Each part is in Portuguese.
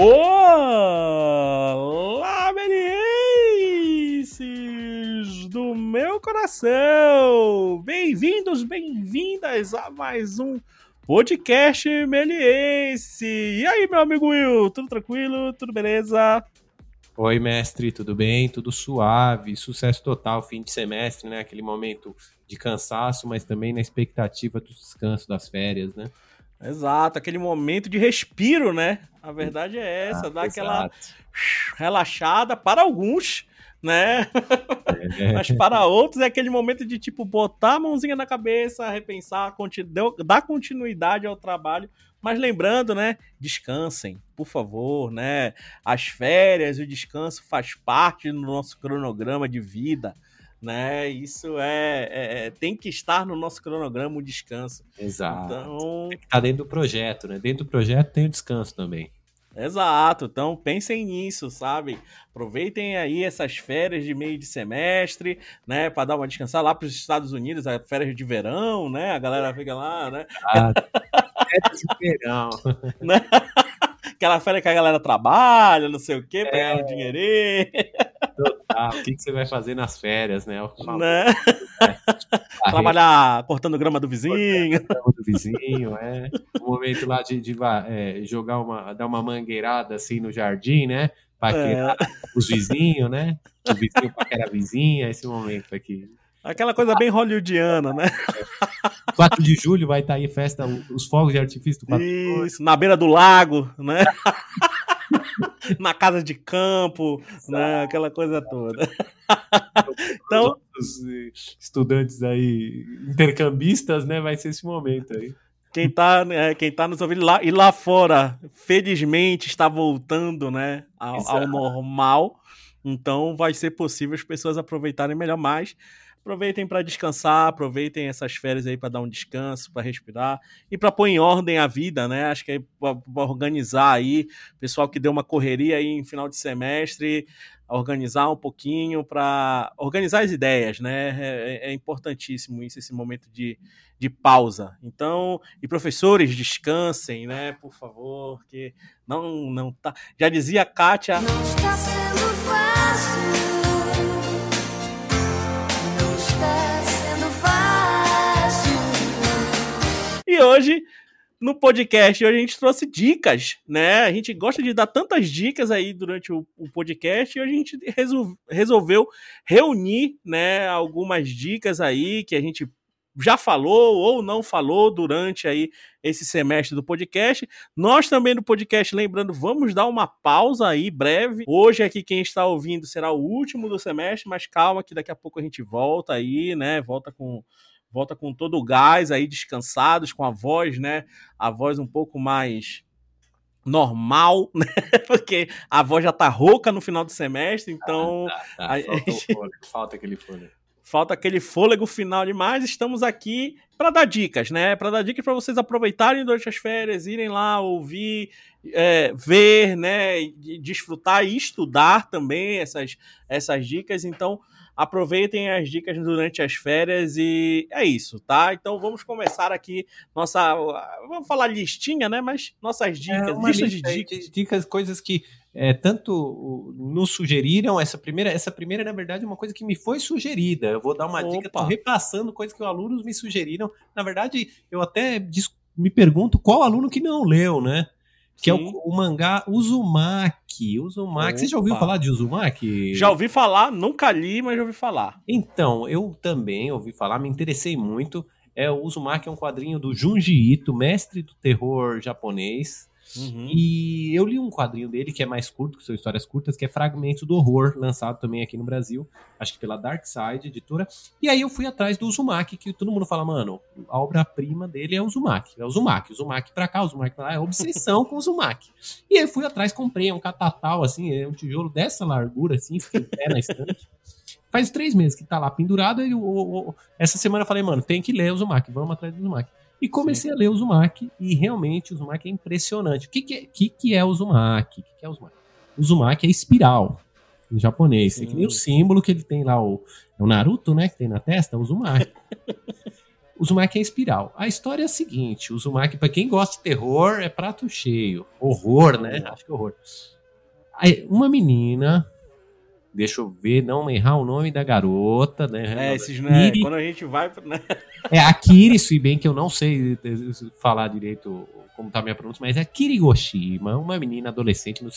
Olá, melienses do meu coração! Bem-vindos, bem-vindas a mais um podcast meliense. E aí, meu amigo Will, tudo tranquilo? Tudo beleza? Oi, mestre, tudo bem? Tudo suave, sucesso total, fim de semestre, né? Aquele momento de cansaço, mas também na expectativa do descanso das férias, né? Exato, aquele momento de respiro, né? A verdade é essa, ah, dá aquela relaxada para alguns, né? É. Mas para outros é aquele momento de tipo botar a mãozinha na cabeça, repensar, continu dar continuidade ao trabalho. Mas lembrando, né? Descansem, por favor, né? As férias, o descanso faz parte do nosso cronograma de vida né? Isso é, é, é, tem que estar no nosso cronograma o descanso. Exato. Então, tem que estar dentro do projeto, né? Dentro do projeto tem o descanso também. Exato, então pensem nisso, sabe? Aproveitem aí essas férias de meio de semestre, né, para dar uma descansada lá para os Estados Unidos, as férias de verão, né? A galera fica lá, né? Ah, férias de verão. Aquela férias que a galera trabalha, não sei o quê, para é... um dinheirinho. Total. O que, que você vai fazer nas férias, né? né? É. Trabalhar cortando grama do vizinho. Cortando grama do vizinho, é. O momento lá de, de é, jogar uma, dar uma mangueirada assim no jardim, né? Paquerar é. os vizinhos, né? O vizinho paquera a vizinha, esse momento aqui. Aquela coisa bem hollywoodiana, né? 4 de julho vai estar aí festa, os fogos de artifício do 4 Isso, na beira do lago, né? na casa de campo, né? aquela coisa toda. então, os estudantes aí, intercambistas, né? Vai ser esse momento aí. Quem tá, é, quem tá nos ouvindo lá e lá fora, felizmente está voltando, né, ao, ao normal. Então vai ser possível as pessoas aproveitarem melhor mais aproveitem para descansar, aproveitem essas férias aí para dar um descanso, para respirar e para pôr em ordem a vida, né? Acho que é para organizar aí, pessoal que deu uma correria aí em final de semestre, organizar um pouquinho para organizar as ideias, né? É, é, importantíssimo isso, esse momento de, de pausa. Então, e professores, descansem, né? Por favor, que não, não tá. Já dizia a Kátia. Não está sendo fácil. E hoje, no podcast, hoje a gente trouxe dicas, né? A gente gosta de dar tantas dicas aí durante o, o podcast e hoje a gente resolveu reunir, né, algumas dicas aí que a gente já falou ou não falou durante aí esse semestre do podcast. Nós também no podcast, lembrando, vamos dar uma pausa aí breve. Hoje aqui quem está ouvindo será o último do semestre, mas calma que daqui a pouco a gente volta aí, né? Volta com volta com todo o gás aí, descansados, com a voz, né? A voz um pouco mais normal, né? Porque a voz já tá rouca no final do semestre, então. Ah, tá, tá. Falta, gente... fôlego, falta aquele fôlego. Falta aquele fôlego final demais. Estamos aqui para dar dicas, né? Para dar dicas para vocês aproveitarem durante as férias, irem lá ouvir, é, ver, né? Desfrutar e estudar também essas, essas dicas. Então, Aproveitem as dicas durante as férias e é isso, tá? Então vamos começar aqui nossa. Vamos falar listinha, né? Mas nossas é, dicas, é lista, de dicas. Dicas, coisas que é, tanto nos sugeriram. Essa primeira, essa primeira, na verdade, é uma coisa que me foi sugerida. Eu vou dar uma Opa. dica, tô repassando coisas que os alunos me sugeriram. Na verdade, eu até me pergunto qual aluno que não leu, né? Que Sim. é o, o, mangá Uzumaki. Uzumaki. Opa. Você já ouviu falar de Uzumaki? Já ouvi falar, nunca li, mas já ouvi falar. Então, eu também ouvi falar, me interessei muito. É, o Uzumaki é um quadrinho do Junji Ito, mestre do terror japonês. Uhum. E eu li um quadrinho dele que é mais curto, que são histórias curtas, que é Fragmentos do Horror, lançado também aqui no Brasil, acho que pela Dark Side, editora. E aí eu fui atrás do Uzumaki, que todo mundo fala, mano, a obra-prima dele é o Uzumaki. É o Uzumaki, o Uzumaki pra cá, o Uzumaki pra lá, é obsessão com o Uzumaki. E aí eu fui atrás, comprei, é um catatal, assim, é um tijolo dessa largura, assim, fica em pé na estante. Faz três meses que tá lá pendurado, e eu, essa semana eu falei, mano, tem que ler o Uzumaki, vamos atrás do Uzumaki. E comecei Sim. a ler o Uzumaki e realmente o Uzumaki é impressionante. O que, que, é, que, que é o Uzumaki? O que, que é o Uzumaki? O Uzumaki é espiral em japonês. É que nem o símbolo que ele tem lá, o, é o Naruto, né? Que tem na testa, é o Uzumaki. Uzumaki é espiral. A história é a seguinte: Uzumaki, para quem gosta de terror, é prato cheio. Horror, né? Acho que horror. Aí, uma menina. Deixa eu ver, não errar o nome da garota, né? É, esses, né? Quando a gente vai. Né? É a Kiri, se bem que eu não sei falar direito como tá a minha pronúncia, mas é Kirigoshima, uma menina adolescente no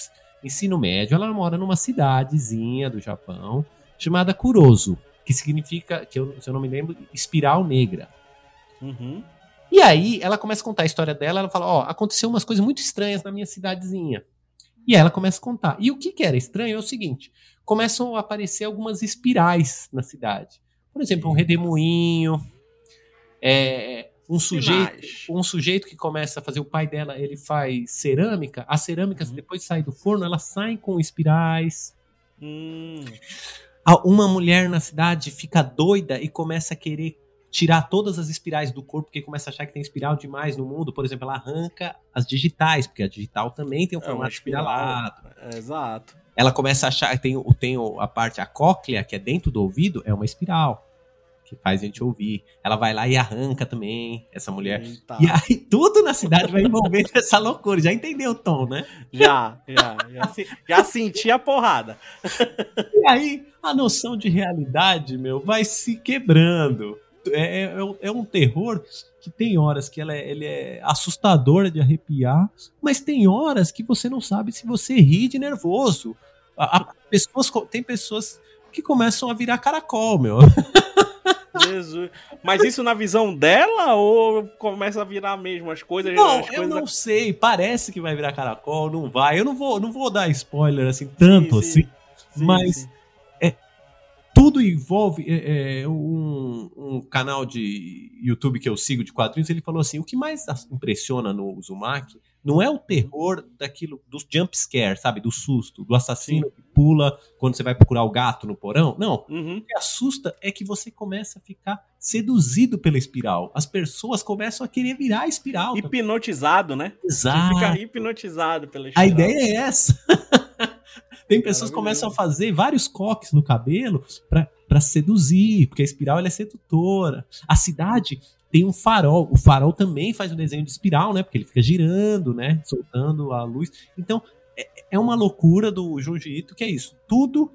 ensino médio. Ela mora numa cidadezinha do Japão chamada Kuroso, que significa, que eu, se eu não me lembro, espiral negra. Uhum. E aí ela começa a contar a história dela, ela fala, ó, oh, aconteceu umas coisas muito estranhas na minha cidadezinha. E ela começa a contar. E o que, que era estranho é o seguinte: começam a aparecer algumas espirais na cidade. Por exemplo, um redemoinho, é, um sujeito, um sujeito que começa a fazer, o pai dela, ele faz cerâmica, as cerâmicas uhum. depois de sair do forno, elas saem com espirais. Hum. Uma mulher na cidade fica doida e começa a querer tirar todas as espirais do corpo, porque começa a achar que tem espiral demais no mundo. Por exemplo, ela arranca as digitais, porque a digital também tem um é formato espiralado. É, exato. Ela começa a achar tem, tem a parte, a cóclea, que é dentro do ouvido, é uma espiral. Que faz a gente ouvir. Ela vai lá e arranca também, essa mulher. Eita. E aí tudo na cidade vai envolvendo essa loucura. Já entendeu o tom, né? Já, já. Já, já senti a porrada. E aí a noção de realidade, meu, vai se quebrando. É, é, é, um terror que tem horas que ela é, ele é assustador de arrepiar, mas tem horas que você não sabe se você ri de nervoso. A, a pessoas, tem pessoas que começam a virar caracol, meu. Jesus. Mas isso na visão dela ou começa a virar mesmo as coisas? Não, as eu coisas... não sei. Parece que vai virar caracol, não vai. Eu não vou, não vou dar spoiler assim tanto sim, sim. assim. Sim, mas tudo envolve é, é, um, um, canal de YouTube que eu sigo de quadrinhos. Ele falou assim: o que mais impressiona no Uzumaki não é o terror daquilo, dos jump scare, sabe? Do susto, do assassino Sim. que pula quando você vai procurar o gato no porão. Não. Uhum. O que assusta é que você começa a ficar seduzido pela espiral. As pessoas começam a querer virar a espiral. Hipnotizado, né? Exato. Você fica hipnotizado pela espiral. A ideia é essa. Tem pessoas que começam a fazer vários coques no cabelo para seduzir, porque a espiral ela é sedutora. A cidade tem um farol. O farol também faz um desenho de espiral, né? Porque ele fica girando, né? Soltando a luz. Então, é, é uma loucura do Junji que é isso. Tudo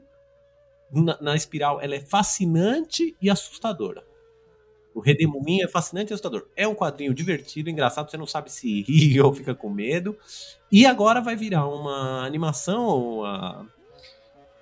na, na espiral ela é fascinante e assustadora. O Redemoinho é fascinante e assustador. É um quadrinho divertido, engraçado, você não sabe se ri ou fica com medo. E agora vai virar uma animação, a,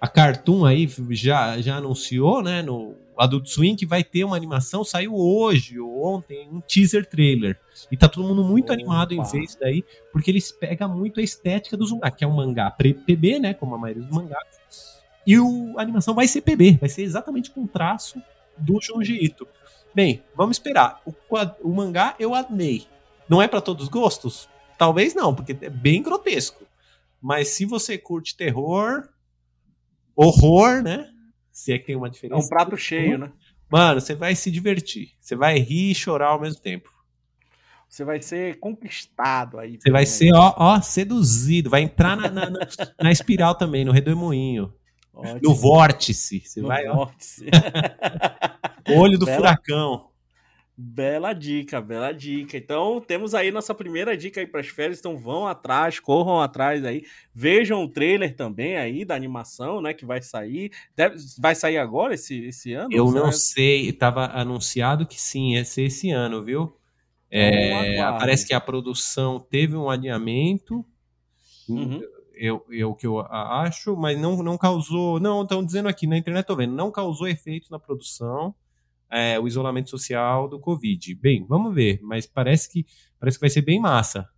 a Cartoon aí já, já anunciou, né, no Adult Swim, que vai ter uma animação, saiu hoje ou ontem, um teaser trailer. E tá todo mundo muito Opa. animado em ver isso daí, porque eles pegam muito a estética do Zumba, que é um mangá PB, né, como a maioria dos mangás. E o, a animação vai ser PB, vai ser exatamente com o traço do Junji Ito. Bem, vamos esperar. O, o mangá eu amei. Não é para todos os gostos? Talvez não, porque é bem grotesco. Mas se você curte terror, horror, né? Se é que tem uma diferença. É um prato cheio, né? Mano, você vai se divertir. Você vai rir e chorar ao mesmo tempo. Você vai ser conquistado aí. Você vai ser, ó, ó, seduzido. Vai entrar na, na, na, na espiral também, no redemoinho. Ótimo. No vórtice. Você no vai, vórtice. Olho do Bela... furacão. Bela dica, bela dica. Então, temos aí nossa primeira dica aí para as férias. Então, vão atrás, corram atrás aí. Vejam o trailer também aí da animação, né? Que vai sair. Deve, vai sair agora esse, esse ano? Eu não sei. Estava anunciado que sim, ia ser esse ano, viu? É, parece que a produção teve um adiamento. Uhum eu, eu que eu acho, mas não, não causou. Não, estão dizendo aqui na internet, tô vendo, não causou efeito na produção é, o isolamento social do Covid. Bem, vamos ver, mas parece que parece que vai ser bem massa.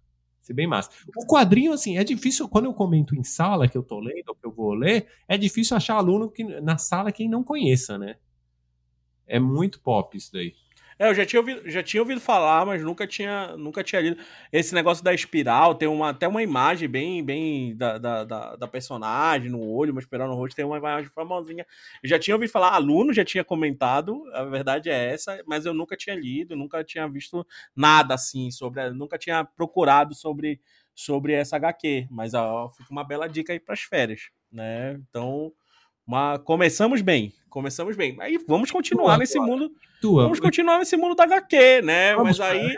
Ser bem massa. O quadrinho, assim, é difícil, quando eu comento em sala que eu tô lendo, ou que eu vou ler, é difícil achar aluno que, na sala quem não conheça, né? É muito pop isso daí. É, eu já tinha, ouvido, já tinha ouvido falar, mas nunca tinha, nunca tinha lido. Esse negócio da espiral, tem uma, até uma imagem bem, bem da, da, da, da personagem no olho, uma espiral no rosto, tem uma imagem famosinha. Eu já tinha ouvido falar, aluno já tinha comentado, a verdade é essa, mas eu nunca tinha lido, nunca tinha visto nada assim sobre, nunca tinha procurado sobre, sobre essa HQ. Mas ó, fica uma bela dica aí para as férias, né? Então, uma, começamos bem Começamos bem. Aí vamos continuar nesse mundo. Tua. Vamos continuar nesse mundo da HQ, né? Vamos, mas aí.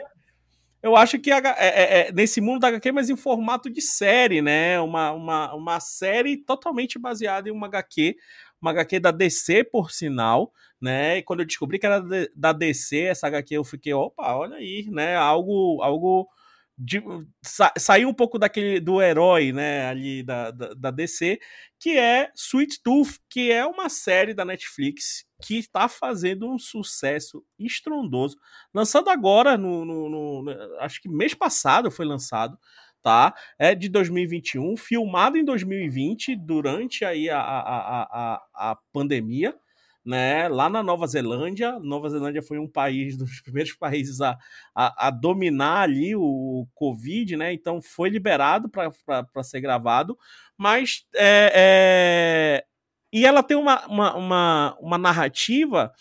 Eu acho que é, é, é, nesse mundo da HQ, mas em formato de série, né? Uma, uma, uma série totalmente baseada em uma HQ, uma HQ da DC, por sinal, né? E quando eu descobri que era da DC, essa HQ, eu fiquei, opa, olha aí, né? Algo, algo de, sa, sair um pouco daquele do herói, né, ali da, da, da, DC, que é Sweet Tooth, que é uma série da Netflix que está fazendo um sucesso estrondoso, lançado agora no, no, no, acho que mês passado foi lançado, tá? É de 2021, filmado em 2020 durante aí a, a, a, a, a pandemia né, lá na Nova Zelândia. Nova Zelândia foi um país dos primeiros países a, a, a dominar ali o Covid, né? Então foi liberado para ser gravado, mas é, é... e ela tem uma, uma, uma, uma narrativa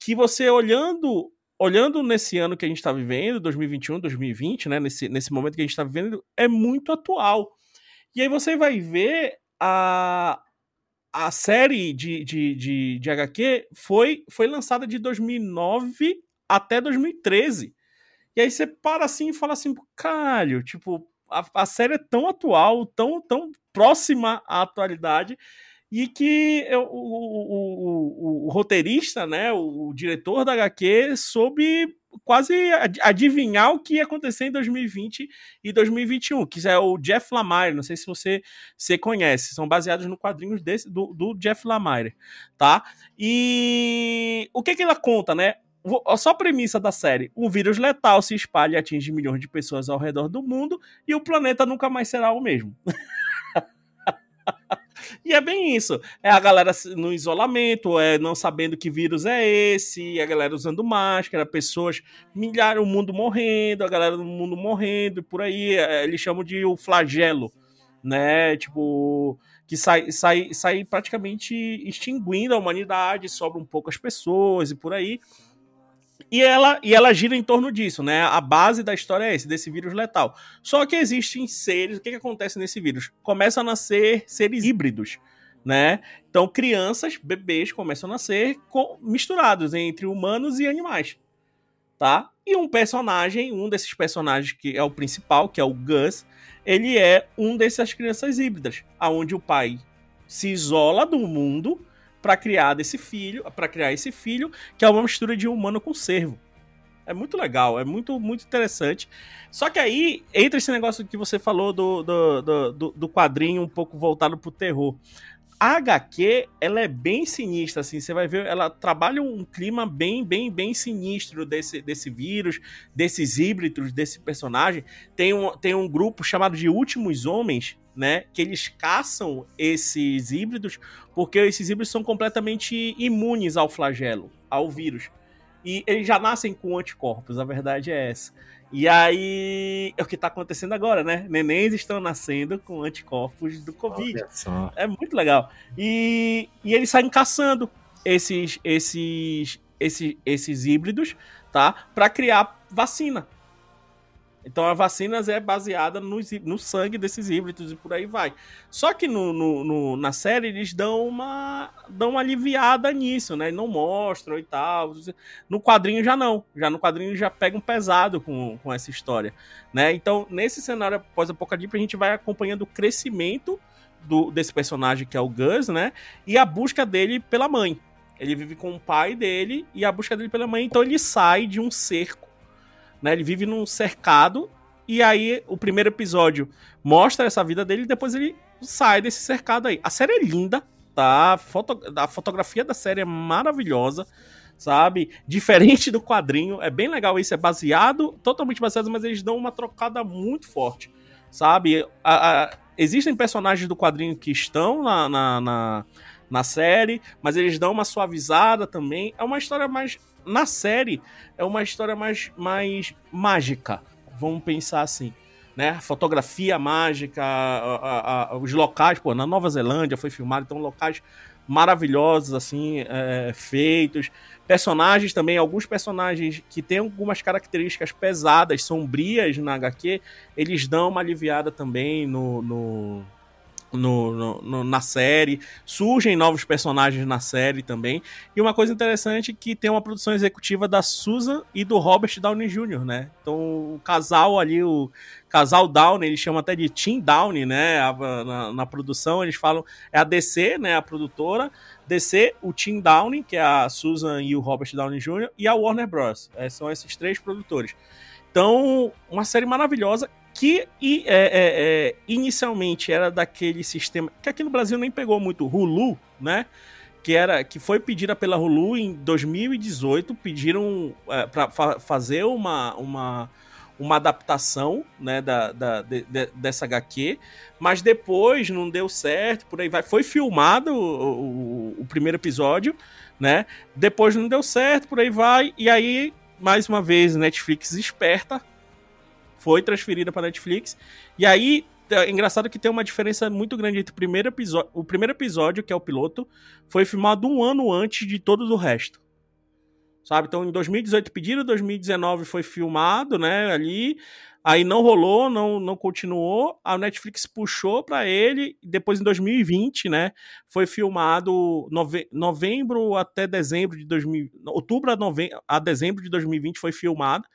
que você olhando olhando nesse ano que a gente está vivendo, 2021, 2020, né, nesse, nesse momento que a gente está vivendo, é muito atual. E aí você vai ver a, a série de, de, de, de HQ foi, foi lançada de 2009 até 2013. E aí você para assim e fala assim, caralho, tipo, a, a série é tão atual, tão, tão próxima à atualidade, e que eu, o, o, o, o, roteirista, né, o, diretor da HQ, soube quase adivinhar o que ia acontecer em 2020 e 2021, que é o Jeff Lemire, não sei se você, você conhece, são baseados no quadrinhos desse, do, do Jeff Lemire, tá? E o que que ela conta, né? Só a premissa da série: um vírus letal se espalha e atinge milhões de pessoas ao redor do mundo e o planeta nunca mais será o mesmo. E é bem isso. É a galera no isolamento, é não sabendo que vírus é esse, a galera usando máscara, pessoas, milhares, o mundo morrendo, a galera do mundo morrendo, por aí. É, eles chamam de o flagelo, né? Tipo, que sai, sai, sai praticamente extinguindo a humanidade, sobram poucas pessoas e por aí. E ela, e ela gira em torno disso, né? A base da história é esse, desse vírus letal. Só que existem seres, o que, que acontece nesse vírus? Começam a nascer seres híbridos, né? Então, crianças, bebês começam a nascer com, misturados entre humanos e animais, tá? E um personagem, um desses personagens que é o principal, que é o Gus, ele é um dessas crianças híbridas, aonde o pai se isola do mundo para criar desse filho, para criar esse filho, que é uma mistura de humano com cervo. É muito legal, é muito, muito interessante. Só que aí entra esse negócio que você falou do, do, do, do quadrinho um pouco voltado pro terror. A HQ, ela é bem sinistra, assim, você vai ver, ela trabalha um clima bem, bem, bem sinistro desse, desse vírus, desses híbridos, desse personagem. Tem um, tem um grupo chamado de Últimos Homens, né? Que eles caçam esses híbridos porque esses híbridos são completamente imunes ao flagelo, ao vírus. E eles já nascem com anticorpos, a verdade é essa. E aí, é o que está acontecendo agora, né? Nenéns estão nascendo com anticorpos do Covid. É muito legal. E, e eles saem caçando esses, esses, esses, esses híbridos, tá? Para criar vacina. Então a vacina é baseada no, no sangue desses híbridos e por aí vai. Só que no, no, no, na série eles dão uma, dão uma aliviada nisso, né? Não mostram e tal. No quadrinho já não. Já no quadrinho já pega um pesado com, com essa história. Né? Então, nesse cenário pós-apocalipse, a gente vai acompanhando o crescimento do, desse personagem que é o Gus, né? E a busca dele pela mãe. Ele vive com o pai dele e a busca dele pela mãe. Então ele sai de um cerco né? Ele vive num cercado e aí o primeiro episódio mostra essa vida dele e depois ele sai desse cercado aí. A série é linda, tá? A, foto, a fotografia da série é maravilhosa, sabe? Diferente do quadrinho, é bem legal isso, é baseado, totalmente baseado, mas eles dão uma trocada muito forte, sabe? A, a, existem personagens do quadrinho que estão na, na, na, na série, mas eles dão uma suavizada também. É uma história mais na série é uma história mais, mais mágica, vamos pensar assim. Né? Fotografia mágica, a, a, a, os locais, pô, na Nova Zelândia foi filmado, então locais maravilhosos, assim, é, feitos. Personagens também, alguns personagens que têm algumas características pesadas, sombrias na HQ, eles dão uma aliviada também no, no no, no, no, na série, surgem novos personagens na série também. E uma coisa interessante é que tem uma produção executiva da Susan e do Robert Downey Jr., né? Então o casal ali, o casal Downey, eles chamam até de Team Downey, né? Na, na, produção, eles falam, é a DC, né? A produtora. DC, o Team Downey, que é a Susan e o Robert Downey Jr., e a Warner Bros. É, são esses três produtores. Então, uma série maravilhosa que e, é, é, é, inicialmente era daquele sistema que aqui no Brasil nem pegou muito, Hulu, né? Que era que foi pedida pela Hulu em 2018, pediram é, para fa fazer uma, uma, uma adaptação né, da, da de, de, dessa HQ, mas depois não deu certo, por aí vai. Foi filmado o, o, o primeiro episódio, né? Depois não deu certo, por aí vai, e aí mais uma vez Netflix esperta foi transferida para Netflix. E aí, é engraçado que tem uma diferença muito grande entre o primeiro episódio. O primeiro episódio, que é o piloto, foi filmado um ano antes de todo o resto. Sabe? Então, em 2018 pediram, 2019 foi filmado, né? Ali. Aí não rolou, não, não continuou. A Netflix puxou para ele. Depois, em 2020, né? Foi filmado nove, novembro até dezembro de 2000. Outubro a, nove, a dezembro de 2020 foi filmado.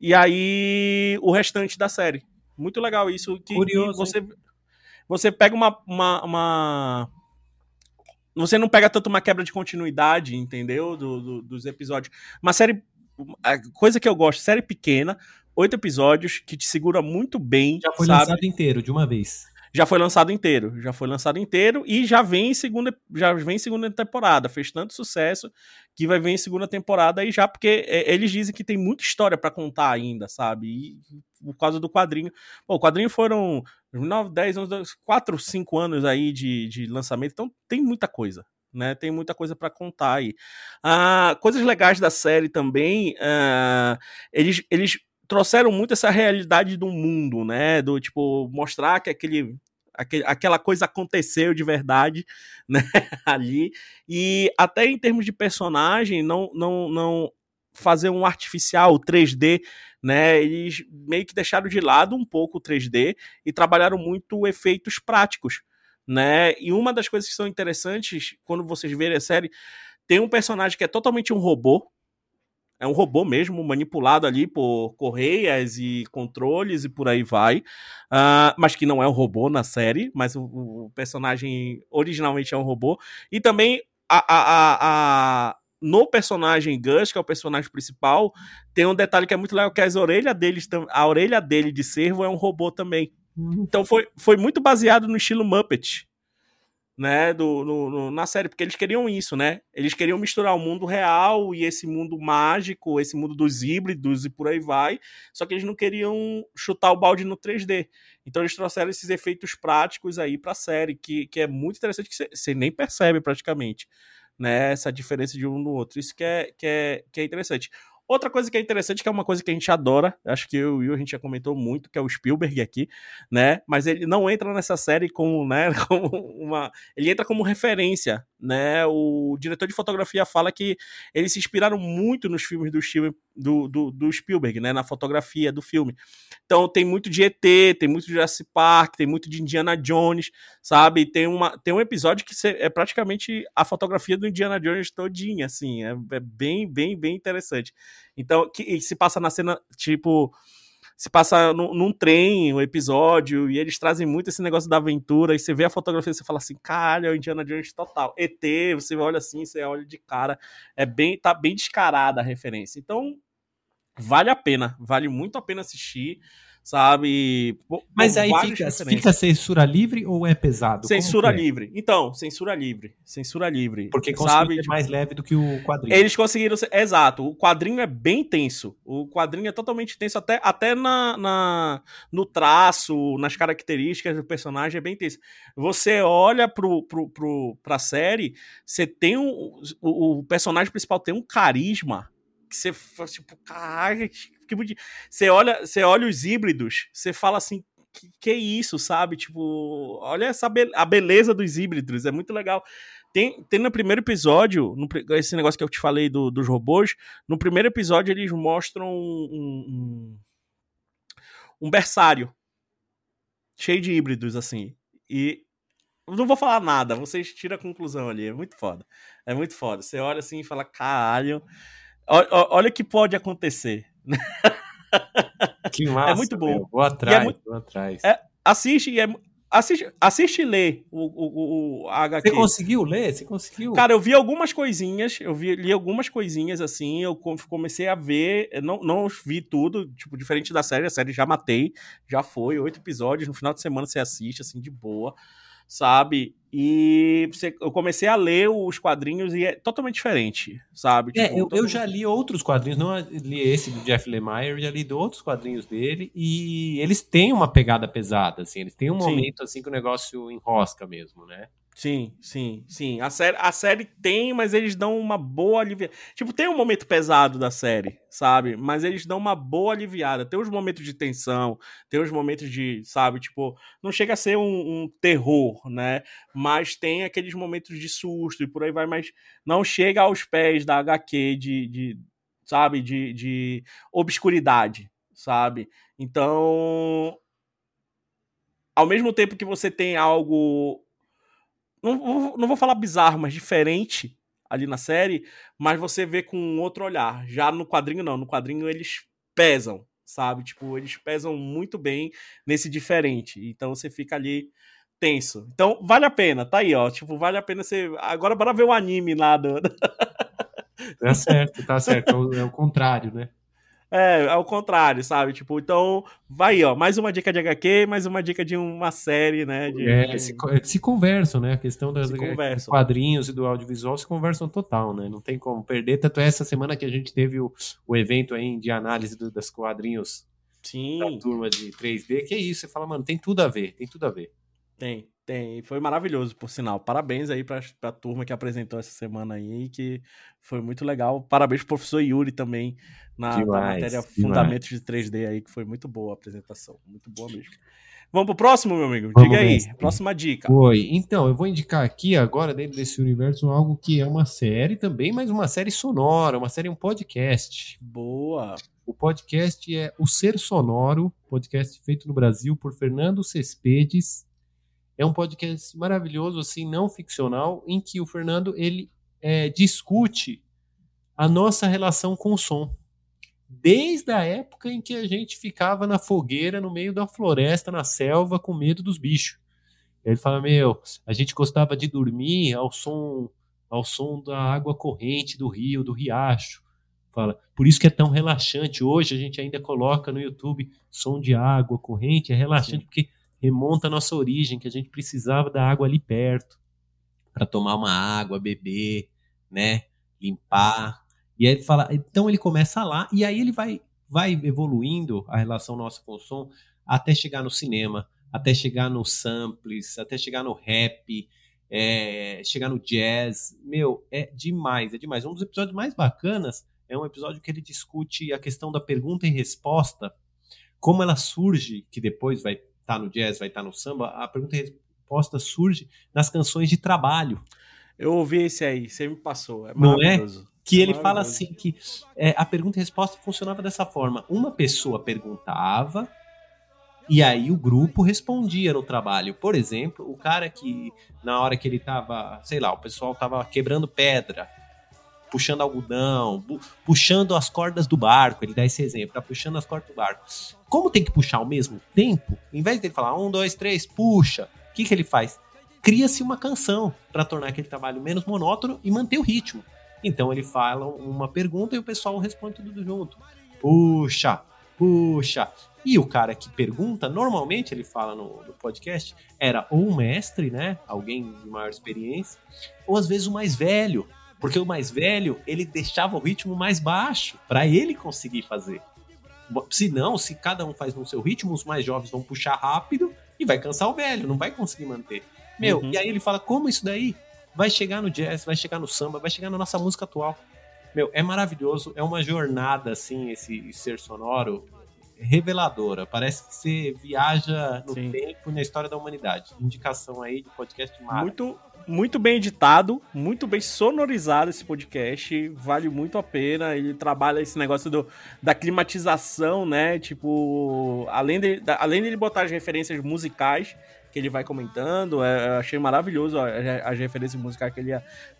E aí o restante da série. Muito legal isso. Que, Curioso. você, você pega uma, uma, uma, Você não pega tanto uma quebra de continuidade, entendeu? Do, do, dos episódios. Uma série. A coisa que eu gosto, série pequena, oito episódios, que te segura muito bem. Já foi sabe? lançado inteiro, de uma vez já foi lançado inteiro, já foi lançado inteiro e já vem em segunda, já vem segunda temporada, fez tanto sucesso que vai vir em segunda temporada aí já porque é, eles dizem que tem muita história para contar ainda, sabe? E por causa do quadrinho, Pô, o quadrinho foram 9, 10, 11, 4, 5 anos aí de, de lançamento, então tem muita coisa, né? Tem muita coisa para contar aí. Ah, coisas legais da série também, ah, eles, eles trouxeram muito essa realidade do mundo, né? Do tipo, mostrar que aquele, aquela coisa aconteceu de verdade, né? Ali. E até em termos de personagem, não, não, não fazer um artificial 3D, né? Eles meio que deixaram de lado um pouco o 3D e trabalharam muito efeitos práticos, né? E uma das coisas que são interessantes quando vocês verem a série, tem um personagem que é totalmente um robô, é um robô mesmo, manipulado ali por correias e controles e por aí vai. Uh, mas que não é um robô na série, mas o, o, personagem originalmente é um robô. E também a, a, a, a, no personagem Gus, que é o personagem principal, tem um detalhe que é muito legal, que as orelhas dele, a orelha dele de servo é um robô também. Uhum. Então foi, foi muito baseado no estilo Muppet né, do, no, no, na série, porque eles queriam isso, né? Eles queriam misturar o mundo real e esse mundo mágico, esse mundo dos híbridos e por aí vai, só que eles não queriam chutar o balde no 3D. Então eles trouxeram esses efeitos práticos aí pra série, que, que é muito interessante, que você nem percebe praticamente, né, essa diferença de um no outro. Isso que é, que é, que é interessante. Outra coisa que é interessante, que é uma coisa que a gente adora, acho que o a gente já comentou muito, que é o Spielberg aqui, né? Mas ele não entra nessa série como, né, como uma. Ele entra como referência, né? O diretor de fotografia fala que eles se inspiraram muito nos filmes do, do, do, do Spielberg, né? Na fotografia do filme. Então tem muito de ET, tem muito de Jurassic Park, tem muito de Indiana Jones, sabe? Tem, uma, tem um episódio que é praticamente a fotografia do Indiana Jones todinha, assim. É, é bem, bem, bem interessante. Então, que se passa na cena, tipo, se passa num, num trem, um episódio, e eles trazem muito esse negócio da aventura, e você vê a fotografia e você fala assim, caralho, é o Indiana Jones total. ET, você olha assim, você olha de cara, é bem, tá bem descarada a referência. Então, vale a pena, vale muito a pena assistir sabe? Mas aí fica, fica, censura livre ou é pesado? Censura é? livre. Então, censura livre. Censura livre. Porque sabe ser mais leve do que o quadrinho. Eles conseguiram ser... Exato. O quadrinho é bem tenso. O quadrinho é totalmente tenso, até, até na, na, no traço, nas características do personagem, é bem tenso. Você olha pro, pro, pro, pra série, você tem um. O, o personagem principal tem um carisma que você tipo, caralho, que bonito. Você olha, você olha os híbridos, você fala assim, que, que isso, sabe? Tipo, olha essa be a beleza dos híbridos, é muito legal. Tem, tem no primeiro episódio, no, esse negócio que eu te falei do, dos robôs, no primeiro episódio eles mostram um, um, um berçário cheio de híbridos, assim. E não vou falar nada, vocês tiram a conclusão ali. É muito foda. É muito foda. Você olha assim e fala, caralho. Olha, olha o que pode acontecer. Que massa. É muito bom. Meu. Vou atrás, é muito... vou atrás. É, assiste e é, Assiste, assiste e lê o, o, o HQ. Você conseguiu ler? Você conseguiu? Cara, eu vi algumas coisinhas, eu vi, li algumas coisinhas assim, eu comecei a ver, não, não vi tudo, tipo, diferente da série, a série já matei, já foi, oito episódios, no final de semana você assiste, assim, de boa sabe? E você, eu comecei a ler os quadrinhos e é totalmente diferente, sabe? É, tipo, é, eu, eu, já li outros quadrinhos, não li esse do Jeff Lemire, já li outros quadrinhos dele e eles têm uma pegada pesada, assim, eles têm um momento Sim. assim que o negócio enrosca mesmo, né? Sim, sim, sim. A série, a série tem, mas eles dão uma boa aliviada. Tipo, tem um momento pesado da série, sabe? Mas eles dão uma boa aliviada. Tem os momentos de tensão, tem os momentos de, sabe? Tipo, não chega a ser um, um terror, né? Mas tem aqueles momentos de susto e por aí vai, mas não chega aos pés da HQ de, de sabe? De, de obscuridade, sabe? Então, ao mesmo tempo que você tem algo não, não vou falar bizarro, mas diferente ali na série, mas você vê com outro olhar. Já no quadrinho, não. No quadrinho eles pesam, sabe? Tipo, eles pesam muito bem nesse diferente. Então você fica ali tenso. Então, vale a pena, tá aí, ó. Tipo, vale a pena você. Agora, bora ver o anime lá do. Tá certo, tá certo. É o contrário, né? É, ao contrário, sabe? Tipo, então, vai, ó, mais uma dica de HQ, mais uma dica de uma série, né? De, é. Se, se, conversam, né? A questão das dos quadrinhos e do audiovisual se conversam total, né? Não tem como perder. Tanto é essa semana que a gente teve o, o evento aí de análise do, das quadrinhos Sim. da turma de 3D, que é isso, você fala, mano, tem tudo a ver, tem tudo a ver. Tem, tem. Foi maravilhoso, por sinal. Parabéns aí pra, pra turma que apresentou essa semana aí, que foi muito legal. Parabéns pro professor Yuri também, na, demais, na matéria demais. Fundamentos de 3D aí, que foi muito boa a apresentação. Muito boa mesmo. Vamos pro próximo, meu amigo? Vamos Diga aí, próxima dica. Oi, então, eu vou indicar aqui agora, dentro desse universo, algo que é uma série também, mas uma série sonora, uma série, um podcast. Boa. O podcast é O Ser Sonoro, podcast feito no Brasil por Fernando Cespedes. É um podcast maravilhoso, assim, não ficcional, em que o Fernando, ele é, discute a nossa relação com o som desde a época em que a gente ficava na fogueira no meio da floresta, na selva, com medo dos bichos. Ele fala: Meu, a gente gostava de dormir ao som, ao som da água corrente do rio, do riacho. Fala, por isso que é tão relaxante. Hoje a gente ainda coloca no YouTube som de água corrente, é relaxante Sim. porque remonta a nossa origem, que a gente precisava da água ali perto para tomar uma água, beber, né? Limpar. E aí ele fala, então ele começa lá e aí ele vai vai evoluindo a relação nossa com o som até chegar no cinema, até chegar no samples, até chegar no rap, é, chegar no jazz. Meu, é demais, é demais. Um dos episódios mais bacanas é um episódio que ele discute a questão da pergunta e resposta, como ela surge, que depois vai estar tá no jazz, vai estar tá no samba, a pergunta e resposta surge nas canções de trabalho. Eu ouvi esse aí, você me passou. É Não é? Que ele fala assim que é, a pergunta e resposta funcionava dessa forma. Uma pessoa perguntava e aí o grupo respondia no trabalho. Por exemplo, o cara que na hora que ele tava, sei lá, o pessoal tava quebrando pedra, puxando algodão, puxando as cordas do barco. Ele dá esse exemplo, tá puxando as cordas do barco. Como tem que puxar ao mesmo tempo, em vez de ele falar um, dois, três, puxa, o que, que ele faz? Cria-se uma canção para tornar aquele trabalho menos monótono e manter o ritmo. Então ele fala uma pergunta e o pessoal responde tudo junto. Puxa, puxa. E o cara que pergunta, normalmente ele fala no, no, podcast, era ou um mestre, né? Alguém de maior experiência, ou às vezes o mais velho. Porque o mais velho, ele deixava o ritmo mais baixo para ele conseguir fazer. Se não, se cada um faz no seu ritmo, os mais jovens vão puxar rápido e vai cansar o velho, não vai conseguir manter. Meu, uhum. e aí ele fala: como isso daí? vai chegar no jazz, vai chegar no samba, vai chegar na nossa música atual. Meu, é maravilhoso, é uma jornada, assim, esse ser sonoro reveladora. Parece que você viaja no Sim. tempo e na história da humanidade. Indicação aí de podcast maravilhoso. Muito, muito bem editado, muito bem sonorizado esse podcast, vale muito a pena. Ele trabalha esse negócio do, da climatização, né? Tipo, além de, além de ele botar as referências musicais, que ele vai comentando. É, achei maravilhoso as referências musicais que ele.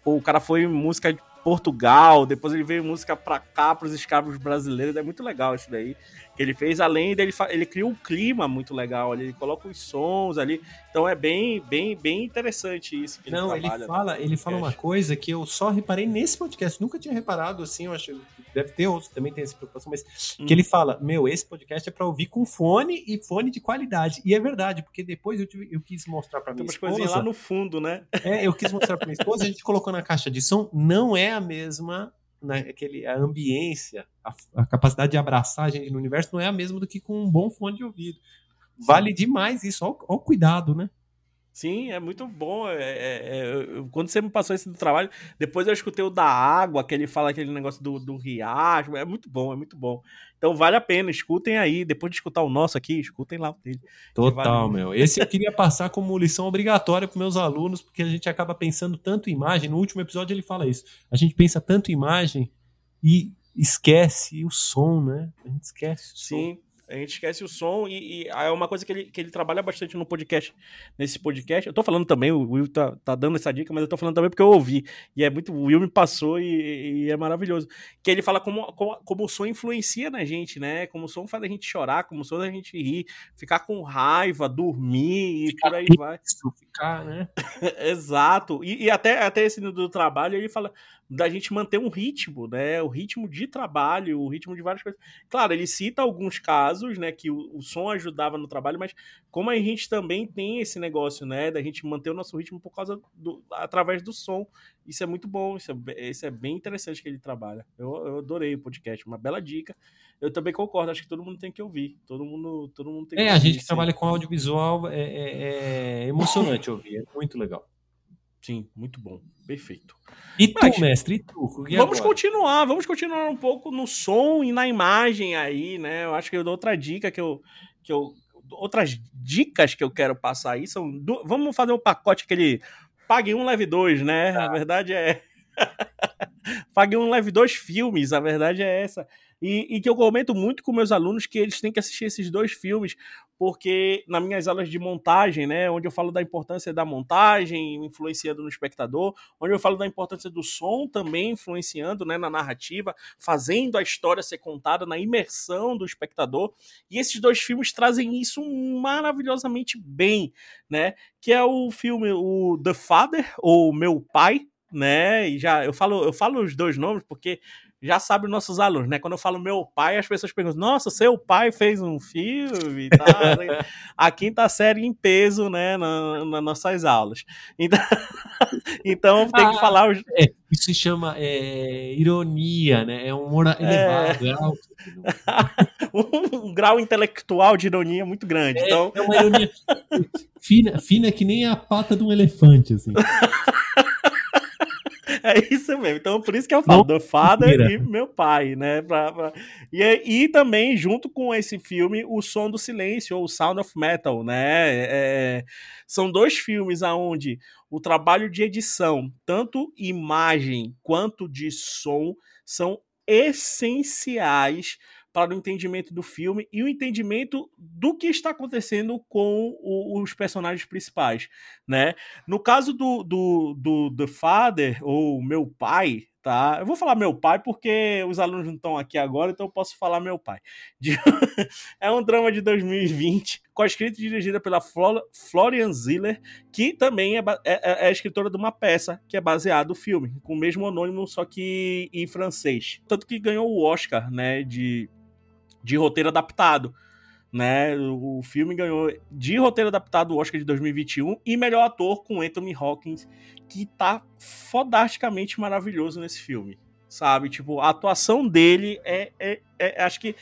Pô, o cara foi música Portugal, depois ele veio música pra cá, pros escravos brasileiros. É muito legal isso daí que ele fez, além dele, ele cria um clima muito legal, ele coloca os sons ali, então é bem, bem, bem interessante isso. Que Não, ele, ele fala, ele fala uma coisa que eu só reparei nesse podcast, nunca tinha reparado, assim, eu acho, deve ter outros também tem essa preocupação, mas hum. que ele fala, meu, esse podcast é para ouvir com fone e fone de qualidade, e é verdade, porque depois eu, tive, eu quis mostrar para minha Tem umas coisinhas lá no fundo, né? É, eu quis mostrar para minha esposa, a gente colocou na caixa de som, não é a mesma naquele, a ambiência, a, a, capacidade de abraçar a gente no universo não é a mesma do que com um bom fone de ouvido. Vale demais isso, olha o cuidado, né? Sim, é muito bom. É, é, é, quando você me passou esse do trabalho, depois eu escutei o da água, que ele fala aquele negócio do, do riacho. É muito bom, é muito bom. Então vale a pena, escutem aí. Depois de escutar o nosso aqui, escutem lá o dele. Total, vale... meu. Esse eu queria passar como lição obrigatória para meus alunos, porque a gente acaba pensando tanto em imagem. No último episódio ele fala isso. A gente pensa tanto em imagem e esquece o som, né? A gente esquece o Sim. Som. A gente esquece o som e, e, é uma coisa que ele, que ele trabalha bastante no podcast, nesse podcast. Eu tô falando também, o Will tá, tá dando essa dica, mas eu tô falando também porque eu ouvi. E é muito. O Will me passou e, e é maravilhoso. Que ele fala como, como, como, o som influencia na gente, né? Como o som faz a gente chorar, como o som faz a gente rir, ficar com raiva, dormir e por aí vai. Ficar, né? Exato. E, e, até, até esse do trabalho, ele fala da gente manter um ritmo, né? O ritmo de trabalho, o ritmo de várias coisas. Claro, ele cita alguns casos, né, que o, o, som ajudava no trabalho, mas como a gente também tem esse negócio, né, da gente manter o nosso ritmo por causa do através do som. Isso é muito bom, isso é, isso é bem interessante que ele trabalha. Eu, eu adorei o podcast, uma bela dica. Eu também concordo, acho que todo mundo tem que ouvir. Todo mundo, todo mundo tem é, a gente que trabalha com audiovisual é, é, é emocionante ouvir, é muito legal. Sim, muito bom. Perfeito. E tu, Mas, mestre? E tu? E vamos agora? continuar, vamos continuar um pouco no som e na imagem aí, né? Eu acho que eu dou outra dica que eu. Que eu outras dicas que eu quero passar aí são. Do, vamos fazer um pacote que ele pague um, leve dois, né? Tá. A verdade é. pague um, leve dois filmes, a verdade é essa. E, e, que eu comento muito com meus alunos que eles têm que assistir esses dois filmes, porque nas minhas aulas de montagem, né, onde eu falo da importância da montagem influenciando no espectador, onde eu falo da importância do som também influenciando né, na narrativa, fazendo a história ser contada na imersão do espectador. E esses dois filmes trazem isso maravilhosamente bem, né? Que é o filme o The Father ou Meu Pai, né? E já eu falo eu falo os dois nomes porque já sabe os nossos alunos, né? Quando eu falo meu pai, as pessoas perguntam: Nossa, seu pai fez um filme, tá? a quinta série em peso, né? Na, nas nossas aulas. Então, então tem que ah, falar. Os... É, isso se chama é, ironia, né? É um humor é. elevado, é um, um, grau intelectual de ironia muito grande. É, então... é uma ironia fina, fina que nem a pata de um elefante, assim. É isso mesmo. Então, por isso que eu falo, do Father e meu pai, né? Pra, pra... E, e também, junto com esse filme, O Som do Silêncio, ou Sound of Metal, né? É, são dois filmes aonde o trabalho de edição, tanto imagem quanto de som, são essenciais para o entendimento do filme e o entendimento do que está acontecendo com o, os personagens principais, né? No caso do, do, do The Father, ou Meu Pai, tá? Eu vou falar meu pai porque os alunos não estão aqui agora, então eu posso falar meu pai. De... é um drama de 2020, com a escrita e dirigida pela Florian Ziller, que também é, é, é, escritora de uma peça que é baseada no filme, com o mesmo anônimo, só que em francês. Tanto que ganhou o Oscar, né, de de roteiro adaptado. Né? O filme ganhou de roteiro adaptado o Oscar de 2021 e melhor ator com Anthony Hopkins, que tá fodasticamente maravilhoso nesse filme. Sabe? Tipo, a atuação dele é. é, é acho que.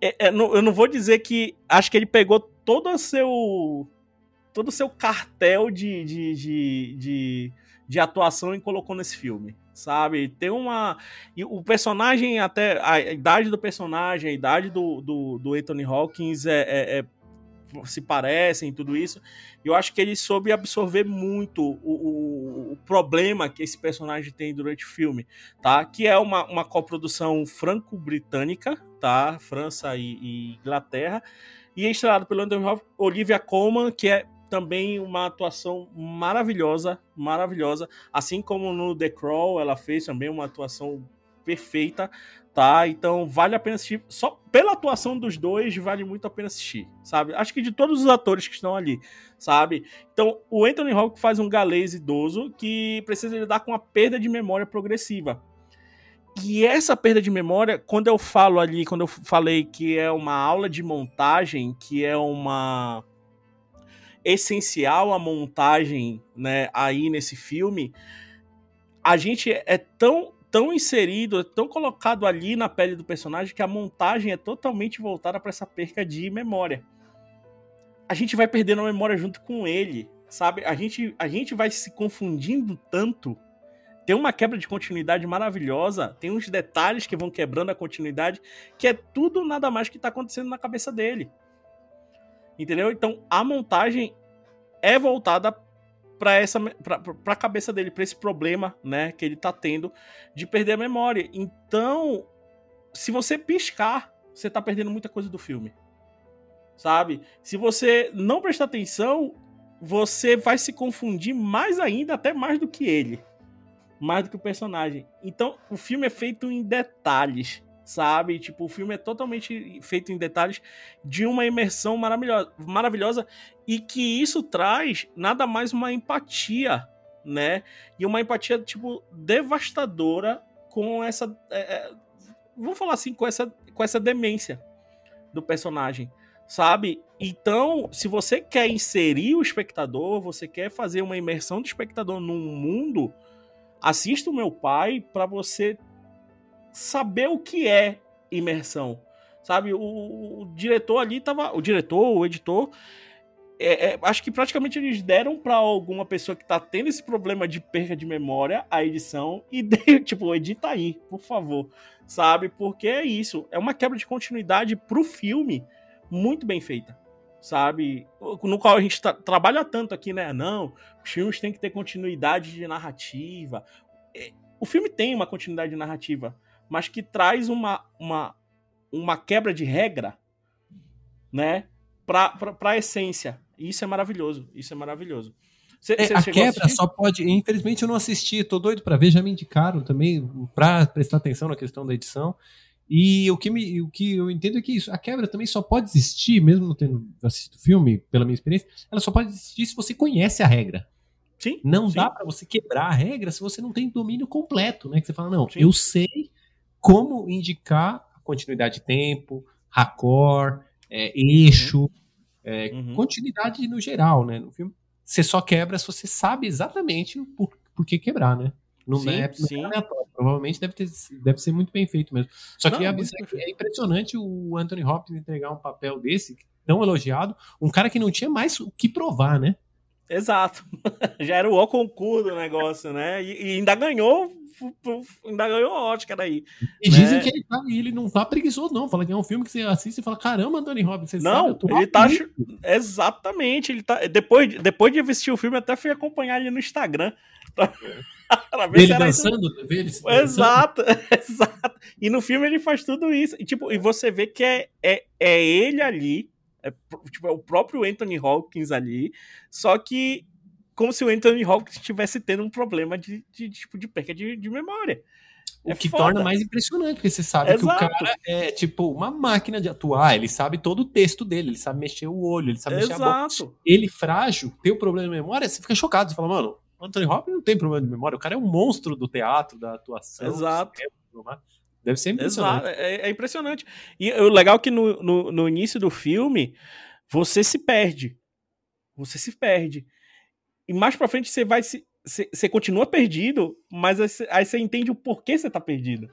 É, é, eu não vou dizer que. Acho que ele pegou todo o seu. Todo o seu cartel de, de, de, de, de atuação e colocou nesse filme sabe? Tem uma. E o personagem, até. A idade do personagem, a idade do, do, do Anthony Hawkins é, é, é se parecem tudo isso. Eu acho que ele soube absorver muito o, o, o, problema que esse personagem tem durante o filme, tá? Que é uma, uma coprodução franco-britânica, tá? França e, e, Inglaterra. E é estrelado pelo Anthony Olivia Colman, que é também uma atuação maravilhosa, maravilhosa. Assim como no The Crawl, ela fez também uma atuação perfeita, tá? Então vale a pena assistir. Só pela atuação dos dois, vale muito a pena assistir, sabe? Acho que de todos os atores que estão ali, sabe? Então o Anthony Hawke faz um galês idoso que precisa lidar com a perda de memória progressiva. E essa perda de memória, quando eu falo ali, quando eu falei que é uma aula de montagem, que é uma essencial a montagem, né, aí nesse filme, a gente é tão tão inserido, é tão colocado ali na pele do personagem que a montagem é totalmente voltada para essa perca de memória. A gente vai perdendo a memória junto com ele, sabe? A gente, a gente vai se confundindo tanto. Tem uma quebra de continuidade maravilhosa, tem uns detalhes que vão quebrando a continuidade, que é tudo nada mais que está acontecendo na cabeça dele. Entendeu? Então a montagem é voltada para essa para a cabeça dele, para esse problema, né, que ele tá tendo de perder a memória. Então, se você piscar, você tá perdendo muita coisa do filme. Sabe? Se você não prestar atenção, você vai se confundir mais ainda, até mais do que ele. Mais do que o personagem. Então, o filme é feito em detalhes sabe? Tipo, o filme é totalmente feito em detalhes de uma imersão maravilhosa, maravilhosa e que isso traz nada mais uma empatia, né? E uma empatia, tipo, devastadora com essa. É, é, vamos falar assim, com essa, com essa demência do personagem, sabe? Então, se você quer inserir o espectador, você quer fazer uma imersão do espectador num mundo, assista o meu pai para você saber o que é imersão. Sabe, o, o diretor ali tava. O diretor, o editor, é, é, acho que praticamente eles deram para alguma pessoa que tá tendo esse problema de perda de memória a edição e deu, tipo, edita aí, por favor. Sabe? Porque é isso. É uma quebra de continuidade pro filme muito bem feita. Sabe? No qual a gente tra trabalha tanto aqui, né? Não, os filmes têm que ter continuidade de narrativa. É, o filme tem uma continuidade de narrativa mas que traz uma, uma, uma quebra de regra, né, para a essência. Isso é maravilhoso, isso é maravilhoso. Cê, é, cê a quebra a só pode. Infelizmente eu não assisti, tô doido para ver, já me indicaram também para prestar atenção na questão da edição. E o que, me, o que eu entendo é que isso, a quebra também só pode existir, mesmo não tendo assistido o filme, pela minha experiência, ela só pode existir se você conhece a regra. Sim. Não sim. dá para você quebrar a regra se você não tem domínio completo, né? Que você fala, não, sim. eu sei como indicar a continuidade de tempo, raccord, é, eixo. É, uhum. continuidade no geral, né? No filme, você só quebra se você sabe exatamente por, por que quebrar, né? No sim, é, sim. É Provavelmente deve, ter, deve ser muito bem feito mesmo. Só que Não, é impressionante o Anthony Hopkins entregar um papel desse, tão elogiado, um cara que não tinha mais o que provar, né? Exato. Já era o concurso do negócio, né? E, e ainda ganhou ainda ganhou Oscar aí. E né? dizem que ele, tá, ele não tá preguiçoso, não. Fala que é um filme que você assiste e fala: caramba, Anthony Robbins, você não, sabe, ele tá. Exatamente, ele tá. Depois, depois de assistir o filme, até fui acompanhar ele no Instagram. Pra, pra ver ele dançando, isso... ele Exato, exato. E no filme ele faz tudo isso. E, tipo, e você vê que é, é, é ele ali. É, tipo, é o próprio Anthony Hopkins ali. Só que como se o Anthony Hopkins estivesse tendo um problema de, de, de tipo de perca de, de memória. O é que foda. torna mais impressionante, porque você sabe Exato. que o cara é tipo uma máquina de atuar, ele sabe todo o texto dele, ele sabe mexer o olho, ele sabe Exato. mexer a boca. Ele frágil, tem um problema de memória, você fica chocado, você fala, mano, Anthony Hopkins não tem problema de memória, o cara é um monstro do teatro, da atuação. Exato. Deve ser impressionante. É, é, impressionante. E o legal é que no, no, no início do filme, você se perde. Você se perde. E mais pra frente você vai se. Você continua perdido, mas aí você entende o porquê você tá perdido.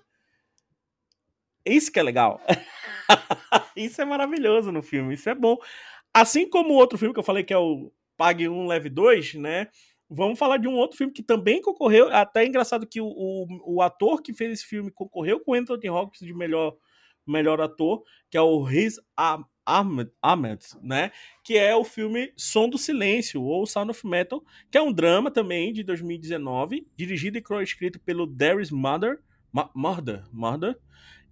Isso que é legal. isso é maravilhoso no filme, isso é bom. Assim como o outro filme que eu falei que é o Pague 1, Leve 2, né? Vamos falar de um outro filme que também concorreu. Até é engraçado que o, o, o ator que fez esse filme concorreu com Anthony Hopkins de melhor, melhor ator, que é o Riz Ahmed, Ahmed, né? Que é o filme Som do Silêncio, ou Sound of Metal, que é um drama também de 2019, dirigido e escrito pelo Darius Mother, Murder, Murder,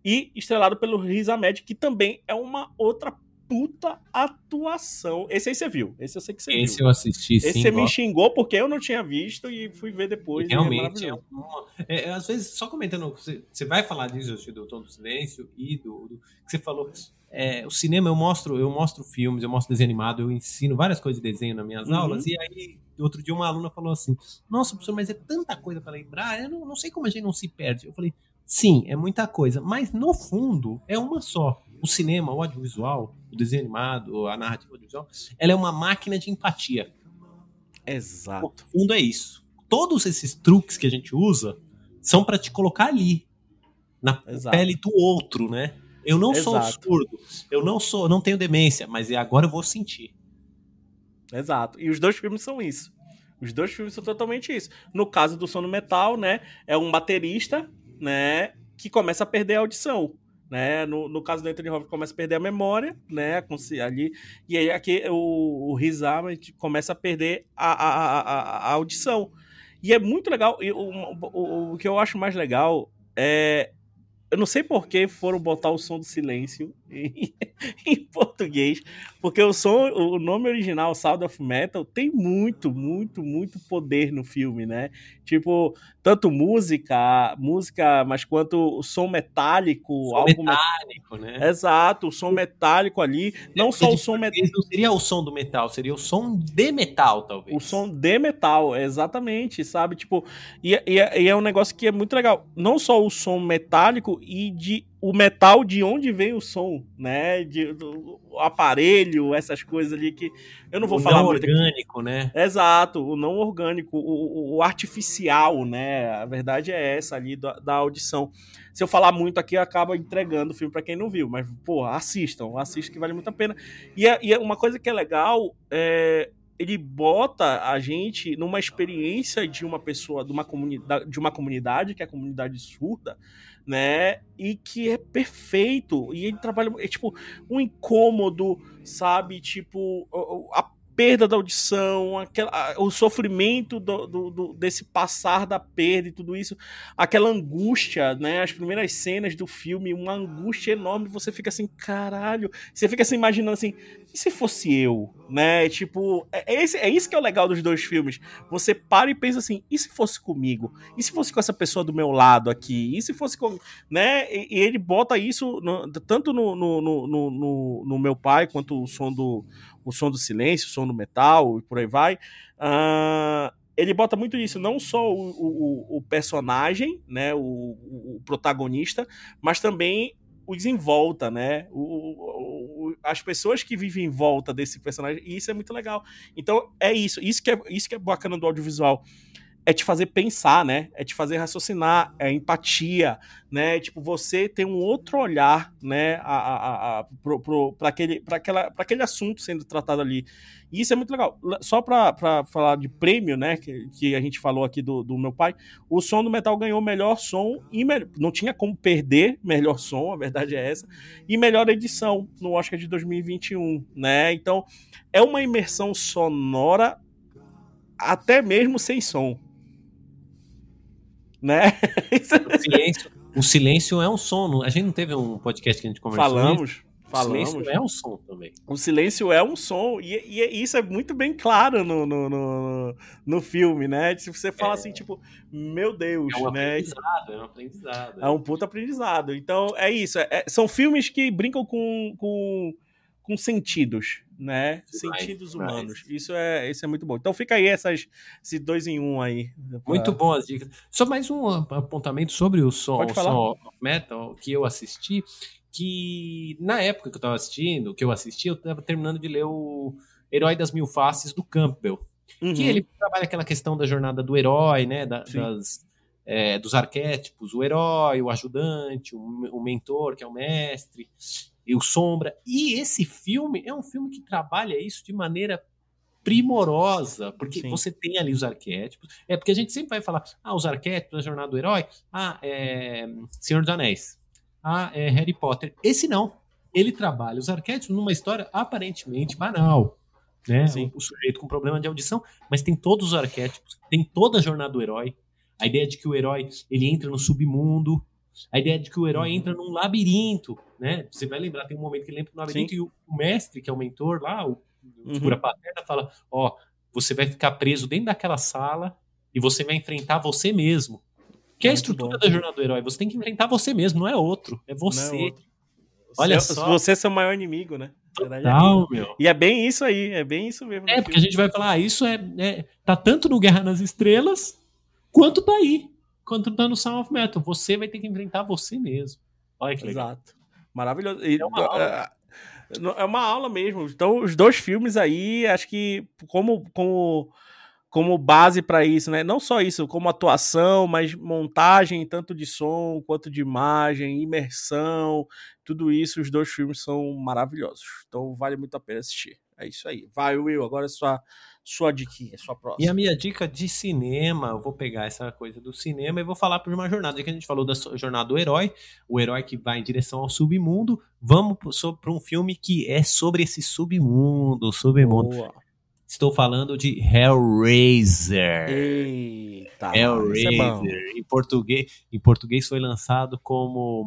e estrelado pelo Riz Ahmed, que também é uma outra puta atuação. Esse aí você viu. Esse eu sei que você Esse viu. Esse eu assisti, Esse sim. você me xingou porque eu não tinha visto e fui ver depois. Realmente. É uma, é, às vezes, só comentando, você, você vai falar disso, do Tom do Silêncio e do, do que você falou. É, o cinema eu mostro, eu mostro filmes, eu mostro desenho animado, eu ensino várias coisas de desenho nas minhas uhum. aulas, e aí outro dia uma aluna falou assim: Nossa, professor, mas é tanta coisa para lembrar, eu não, não sei como a gente não se perde. Eu falei, sim, é muita coisa, mas no fundo é uma só. O cinema, o audiovisual, o desenho animado, a narrativa audiovisual, ela é uma máquina de empatia. Exato. No fundo é isso. Todos esses truques que a gente usa são para te colocar ali, na Exato. pele do outro, né? Eu não Exato. sou surdo, eu não sou, não tenho demência, mas agora eu vou sentir. Exato. E os dois filmes são isso. Os dois filmes são totalmente isso. No caso do Sono Metal, né, é um baterista, né, que começa a perder a audição. Né? No, no caso do Anthony Hopkins começa a perder a memória, né? Ali, e aí aqui o, o Riz Ahmed começa a perder a, a, a, a, audição. E é muito legal. E o, o, o que eu acho mais legal é eu não sei por que foram botar o som do silêncio em, português, porque o som, o nome original, Sound of Metal, tem muito, muito, muito poder no filme, né? Tipo, tanto música, música, mas quanto o som metálico, som algo metálico, met... né? Exato, o som metálico ali, não é, só o som metálico. Não seria o som do metal, seria o som de metal, talvez. O som de metal, exatamente, sabe? Tipo, e, e, e é um negócio que é muito legal. Não só o som metálico e de o metal de onde vem o som, né? De, do, o aparelho, essas coisas ali que eu não vou o falar não muito orgânico, aqui. né? Exato, o não orgânico, o, o, artificial, né? A verdade é essa ali da, da, audição. Se eu falar muito aqui, acaba entregando o filme para quem não viu, mas pô, assistam, assistam que vale muito a pena. E, é, e é uma coisa que é legal é ele bota a gente numa experiência de uma pessoa, de uma comunidade, de uma comunidade que é a comunidade surda, né? E que é perfeito. E ele trabalha. É tipo um incômodo, sabe? Tipo, a perda da audição, aquela, o sofrimento do, do, do, desse passar da perda e tudo isso, aquela angústia, né? As primeiras cenas do filme, uma angústia enorme, você fica assim, caralho, você fica assim imaginando assim, e se fosse eu, né? Tipo, é, é, esse, é isso que é o legal dos dois filmes. Você para e pensa assim, e se fosse comigo? E se fosse com essa pessoa do meu lado aqui? E se fosse com, né? E, e ele bota isso no, tanto no, no, no, no, meu pai quanto o som do o som do silêncio, o som do metal e por aí vai. Uh, ele bota muito isso, não só o, o, o personagem, né, o, o, protagonista, mas também os em volta, né? O, as pessoas que vivem em volta desse personagem, e isso é muito legal. Então é isso, isso que é, isso que é bacana do audiovisual é te fazer pensar, né? É te fazer raciocinar, é empatia, né? Tipo, você tem um outro olhar, né? Para aquele, aquela, aquele assunto sendo tratado ali. E isso é muito legal. Só para falar de prêmio, né? Que, que a gente falou aqui do, do meu pai, o som do metal ganhou melhor som e me, não tinha como perder melhor som, a verdade é essa, e melhor edição no Oscar de 2021, né? Então, é uma imersão sonora até mesmo sem som né? o, silêncio, o silêncio é um som. A gente não teve um podcast que a gente conversou. Falamos. Falamos. O silêncio é um som também. O silêncio é um som, e, e isso é muito bem claro no, no, no, no filme, né? Se você fala é. assim, tipo, meu Deus, é um né? Aprendizado, é um aprendizado. É um puto aprendizado. Então, é isso. É, é, são filmes que brincam com, com, com sentidos, né? Sentidos humanos. Isso é, isso é muito bom. Então fica aí essas, esses dois em um aí. Pra... Muito bom as dicas. Só mais um apontamento sobre o som, o som metal que eu assisti, que na época que eu estava assistindo, que eu assisti, eu estava terminando de ler o Herói das Mil Faces do Campbell. Uhum. Que ele trabalha aquela questão da jornada do herói, né? Da, das, é, dos arquétipos, o herói, o ajudante, o, o mentor, que é o mestre e o Sombra. E esse filme é um filme que trabalha isso de maneira primorosa, porque Sim. você tem ali os arquétipos. É porque a gente sempre vai falar, ah, os arquétipos da jornada do herói, ah, é Senhor dos Anéis, ah, é Harry Potter. Esse não. Ele trabalha os arquétipos numa história aparentemente banal. Né? O, o sujeito com problema de audição, mas tem todos os arquétipos, tem toda a jornada do herói. A ideia de que o herói ele entra no submundo, A ideia de que o herói uhum. entra num labirinto, né? Você vai lembrar, tem um momento que ele entra no labirinto Sim. e o, mestre, que é o mentor lá, o uhum. paterna, fala: Ó, você vai ficar preso dentro daquela sala e você vai enfrentar você mesmo. Que é a estrutura bom. da jornada do herói. Você tem que enfrentar você mesmo, não é outro. É você. É outro. Olha você, só. Você é seu maior inimigo, né? Total, é meu. E é bem isso aí, é bem isso mesmo. É, porque a gente vai falar, ah, isso é, é, Tá tanto no Guerra nas Estrelas, quanto tá aí. Quanto tá no Sound of Metal. Você vai ter que enfrentar você mesmo. Olha que legal. Exato. Maravilhoso. E, é, uma aula. É, é uma aula mesmo. Então, os dois filmes aí, acho que como. como como base para isso, né? Não só isso, como atuação, mas montagem tanto de som quanto de imagem, imersão, tudo isso, os dois filmes são maravilhosos. Então vale muito a pena assistir. É isso aí. Vai, Will, agora é sua sua diquinha, sua próxima. E a minha dica de cinema, eu vou pegar essa coisa do cinema e vou falar por uma jornada, que a gente falou da jornada do herói, o herói que vai em direção ao submundo. Vamos para um filme que é sobre esse submundo, submundo. Boa. Estou falando de Hellraiser. Eita, Hellraiser. É em, português, em português foi lançado como.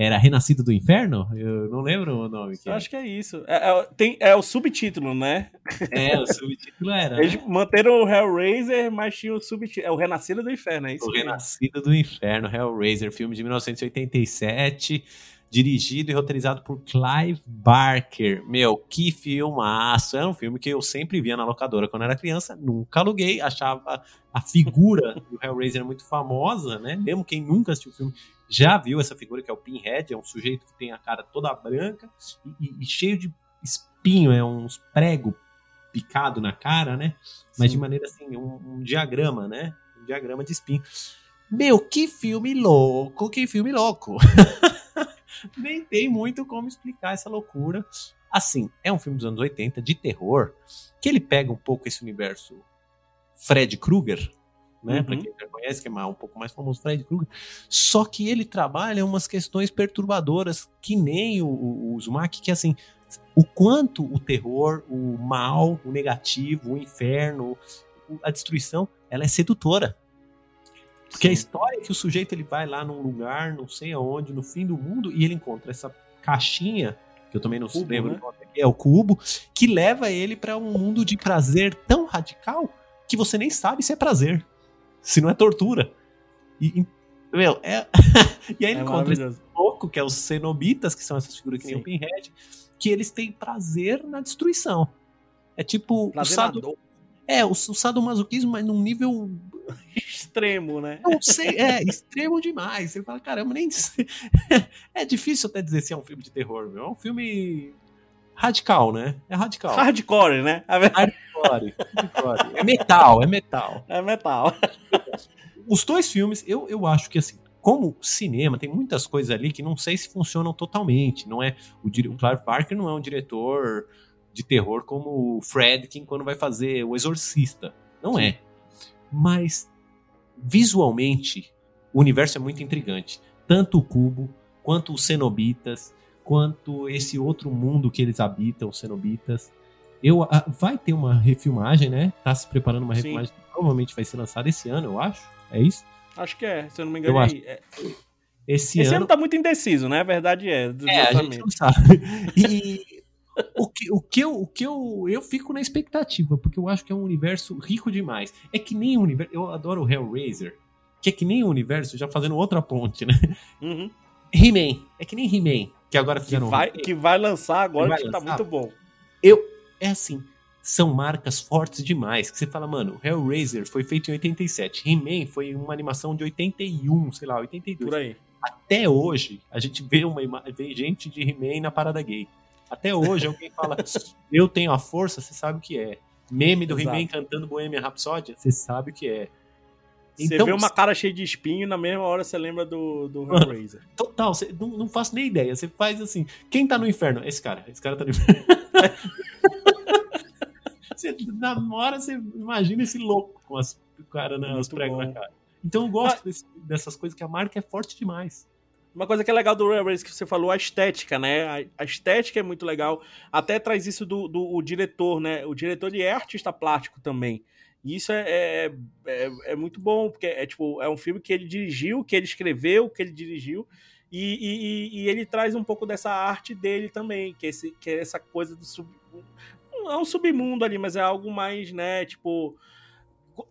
Era Renascido do Inferno? Eu não lembro o nome. Que acho que é isso. É, é, tem, é o subtítulo, né? É, o subtítulo era. Eles né? manteram o Hellraiser, mas tinha o subtítulo. É o Renascido do Inferno, é isso? O Renascido do Inferno, Hellraiser, filme de 1987 dirigido e roteirizado por Clive Barker. Meu, que filmaço! É um filme que eu sempre via na locadora quando era criança, nunca aluguei, achava a figura do Hellraiser muito famosa, né? Mesmo quem nunca assistiu o filme já viu essa figura, que é o Pinhead, é um sujeito que tem a cara toda branca e, e cheio de espinho, é uns prego picado na cara, né? Mas Sim. de maneira assim, um, um diagrama, né? Um diagrama de espinho. Meu, que filme louco, que filme louco! nem tem muito como explicar essa loucura. Assim, é um filme dos anos 80 de terror, que ele pega um pouco esse universo Fred Krueger, né? Uhum. Pra quem já conhece, que é um pouco mais famoso, Fred Krueger. Só que ele trabalha umas questões perturbadoras, que nem o, o, o Zumak, que assim, o quanto o terror, o mal, o negativo, o inferno, a destruição, ela é sedutora. Porque Sim. a história é que o sujeito ele vai lá num lugar, não sei aonde, no fim do mundo, e ele encontra essa caixinha, que eu também não cubo, lembro né? é, é o cubo, que leva ele para um mundo de prazer tão radical que você nem sabe se é prazer, se não é tortura. E, meu, é... e aí ele é encontra esse louco, que é os cenobitas, que são essas figuras que nem o Pinhead, que eles têm prazer na destruição. É tipo. Prazer o sado... É, o, o sadomasoquismo, mas num nível extremo, né? Não sei, é extremo demais. Você fala, caramba, nem. É difícil até dizer se é um filme de terror, meu. É um filme radical, né? É radical. Hardcore, né? Hardcore, hardcore. É metal, é metal. É metal. Os dois filmes, eu, eu acho que assim, como cinema, tem muitas coisas ali que não sei se funcionam totalmente. Não é o, o Clive Barker não é um diretor de terror como o Fredkin quando vai fazer O Exorcista. Não Sim. é. Mas visualmente o universo é muito intrigante. Tanto o cubo, quanto os cenobitas, quanto esse outro mundo que eles habitam, os cenobitas. Eu, a, vai ter uma refilmagem, né? Tá se preparando uma refilmagem que provavelmente vai ser lançada esse ano, eu acho. É isso? Acho que é, se eu não me engano. Eu acho. É... Esse, esse ano... ano tá muito indeciso, né? A verdade é. É, a gente não sabe. E o que, o que, eu, o que eu, eu fico na expectativa, porque eu acho que é um universo rico demais. É que nem o universo. Eu adoro o Hellraiser, que é que nem o universo, já fazendo outra ponte, né? Uhum. He-Man. É que nem He-Man, que agora fizeram. Que vai, que vai lançar agora, que, que tá muito bom. Eu. É assim. São marcas fortes demais. Que você fala, mano, Hellraiser foi feito em 87. He-Man foi uma animação de 81, sei lá, 82. Por aí. Até hoje, a gente vê, uma, vê gente de He-Man na parada gay. Até hoje, alguém fala, eu tenho a força, você sabe o que é. Meme do He-Man cantando Bohemian Rhapsody, você sabe o que é. Então, você vê uma cara cheia de espinho na mesma hora você lembra do, do Hellraiser. Total, você, não, não faço nem ideia. Você faz assim, quem tá no inferno? Esse cara, esse cara tá no inferno. você, na hora você imagina esse louco com as, o cara, né, os pregos na cara. Então eu gosto ah, desse, dessas coisas que a marca é forte demais. Uma coisa que é legal do Real Race que você falou, a estética, né? A, a, estética é muito legal. Até traz isso do, do o diretor, né? O diretor ele é artista plástico também. E isso é, é, é, é, muito bom, porque é tipo, é um filme que ele dirigiu, que ele escreveu, que ele dirigiu, e, e, e ele traz um pouco dessa arte dele também, que, esse, que é essa coisa do sub. Não é um submundo ali, mas é algo mais, né, tipo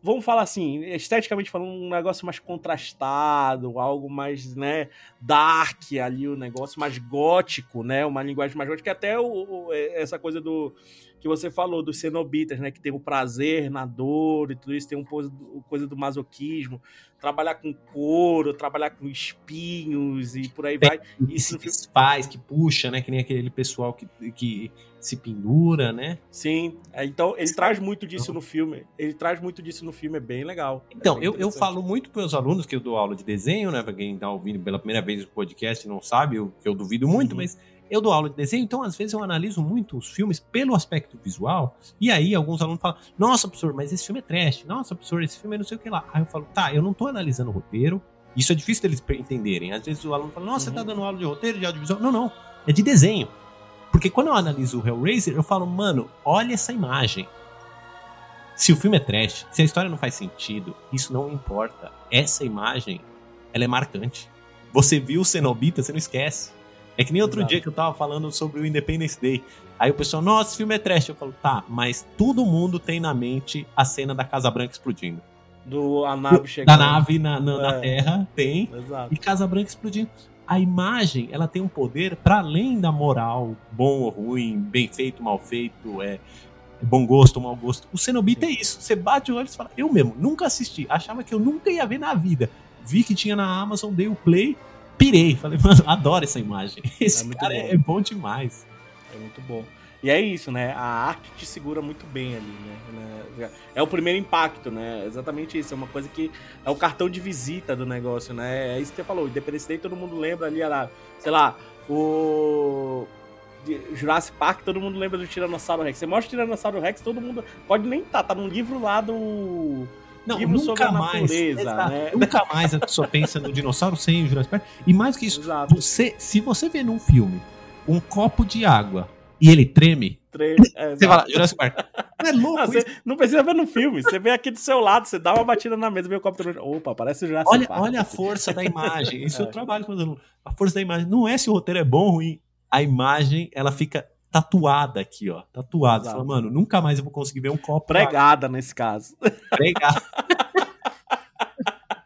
vamos falar assim, esteticamente falando, um negócio mais contrastado, algo mais, né, dark ali, o um negócio mais gótico, né, uma linguagem mais gótica, até o, o, essa coisa do que você falou dos cenobitas, né, que tem o prazer na dor e tudo isso, tem um coisa do masoquismo, trabalhar com couro, trabalhar com espinhos e por aí vai. Isso que faz, que puxa, né, que nem aquele pessoal que, que se pendura, né? Sim, é, então ele traz muito disso no filme. Ele traz muito disso no filme, é bem legal. Então, é eu, eu falo muito para os alunos que eu dou aula de desenho, né? Para quem está ouvindo pela primeira vez o podcast não sabe, que eu duvido muito, uhum. mas eu dou aula de desenho, então às vezes eu analiso muito os filmes pelo aspecto visual, e aí alguns alunos falam: Nossa, professor, mas esse filme é trash, nossa, professor, esse filme é não sei o que lá. Aí eu falo: Tá, eu não tô analisando o roteiro, isso é difícil deles entenderem. Às vezes o aluno fala: Nossa, uhum. você tá uhum. dando aula de roteiro, de audiovisual. Não, não, é de desenho. Porque quando eu analiso o Hellraiser, eu falo, mano, olha essa imagem. Se o filme é trash, se a história não faz sentido, isso não importa. Essa imagem, ela é marcante. Você viu o Cenobita, você não esquece. É que nem outro Exato. dia que eu tava falando sobre o Independence Day. Aí o pessoal, nossa, esse filme é trash. Eu falo, tá, mas todo mundo tem na mente a cena da Casa Branca explodindo. Do a nave chegando. Da nave na, na, é. na Terra, tem. Exato. E Casa Branca explodindo a imagem ela tem um poder para além da moral, bom ou ruim, bem feito, mal feito, é, é bom gosto ou mau gosto. O Cenobita é isso. Você bate o olho e fala, eu mesmo, nunca assisti, achava que eu nunca ia ver na vida. Vi que tinha na Amazon, dei o play, pirei. Falei, mano, adoro essa imagem. Esse é cara bom. é bom demais. É muito bom. E é isso, né? A arte te segura muito bem ali, né? É o primeiro impacto, né? Exatamente isso. É uma coisa que é o cartão de visita do negócio, né? É isso que você falou. Independence Day, todo mundo lembra ali, lá, sei lá, o Jurassic Park, todo mundo lembra do Tiranossauro Rex. Você mostra o Tiranossauro Rex, todo mundo pode nem estar, tá, tá num livro lá do não, nunca mais, né? Nunca mais a pessoa pensa no dinossauro sem o Jurassic Park. E mais que isso, você, se você vê num filme um copo de água e ele treme. Treme. É, você fala, Jurassic Park. Não é louco. Não, você não precisa ver no filme. Você vê aqui do seu lado, você dá uma batida na mesa, vê o copo tremendo. Opa, parece o Jurassic olha, Park. Olha a força da imagem. Isso é. eu trabalho com os alunos. A força da imagem. Não é se o roteiro é bom ou ruim. A imagem, ela fica tatuada aqui, ó. Tatuada. Você fala, mano, nunca mais eu vou conseguir ver um copo. Pregada nesse caso. Pregada.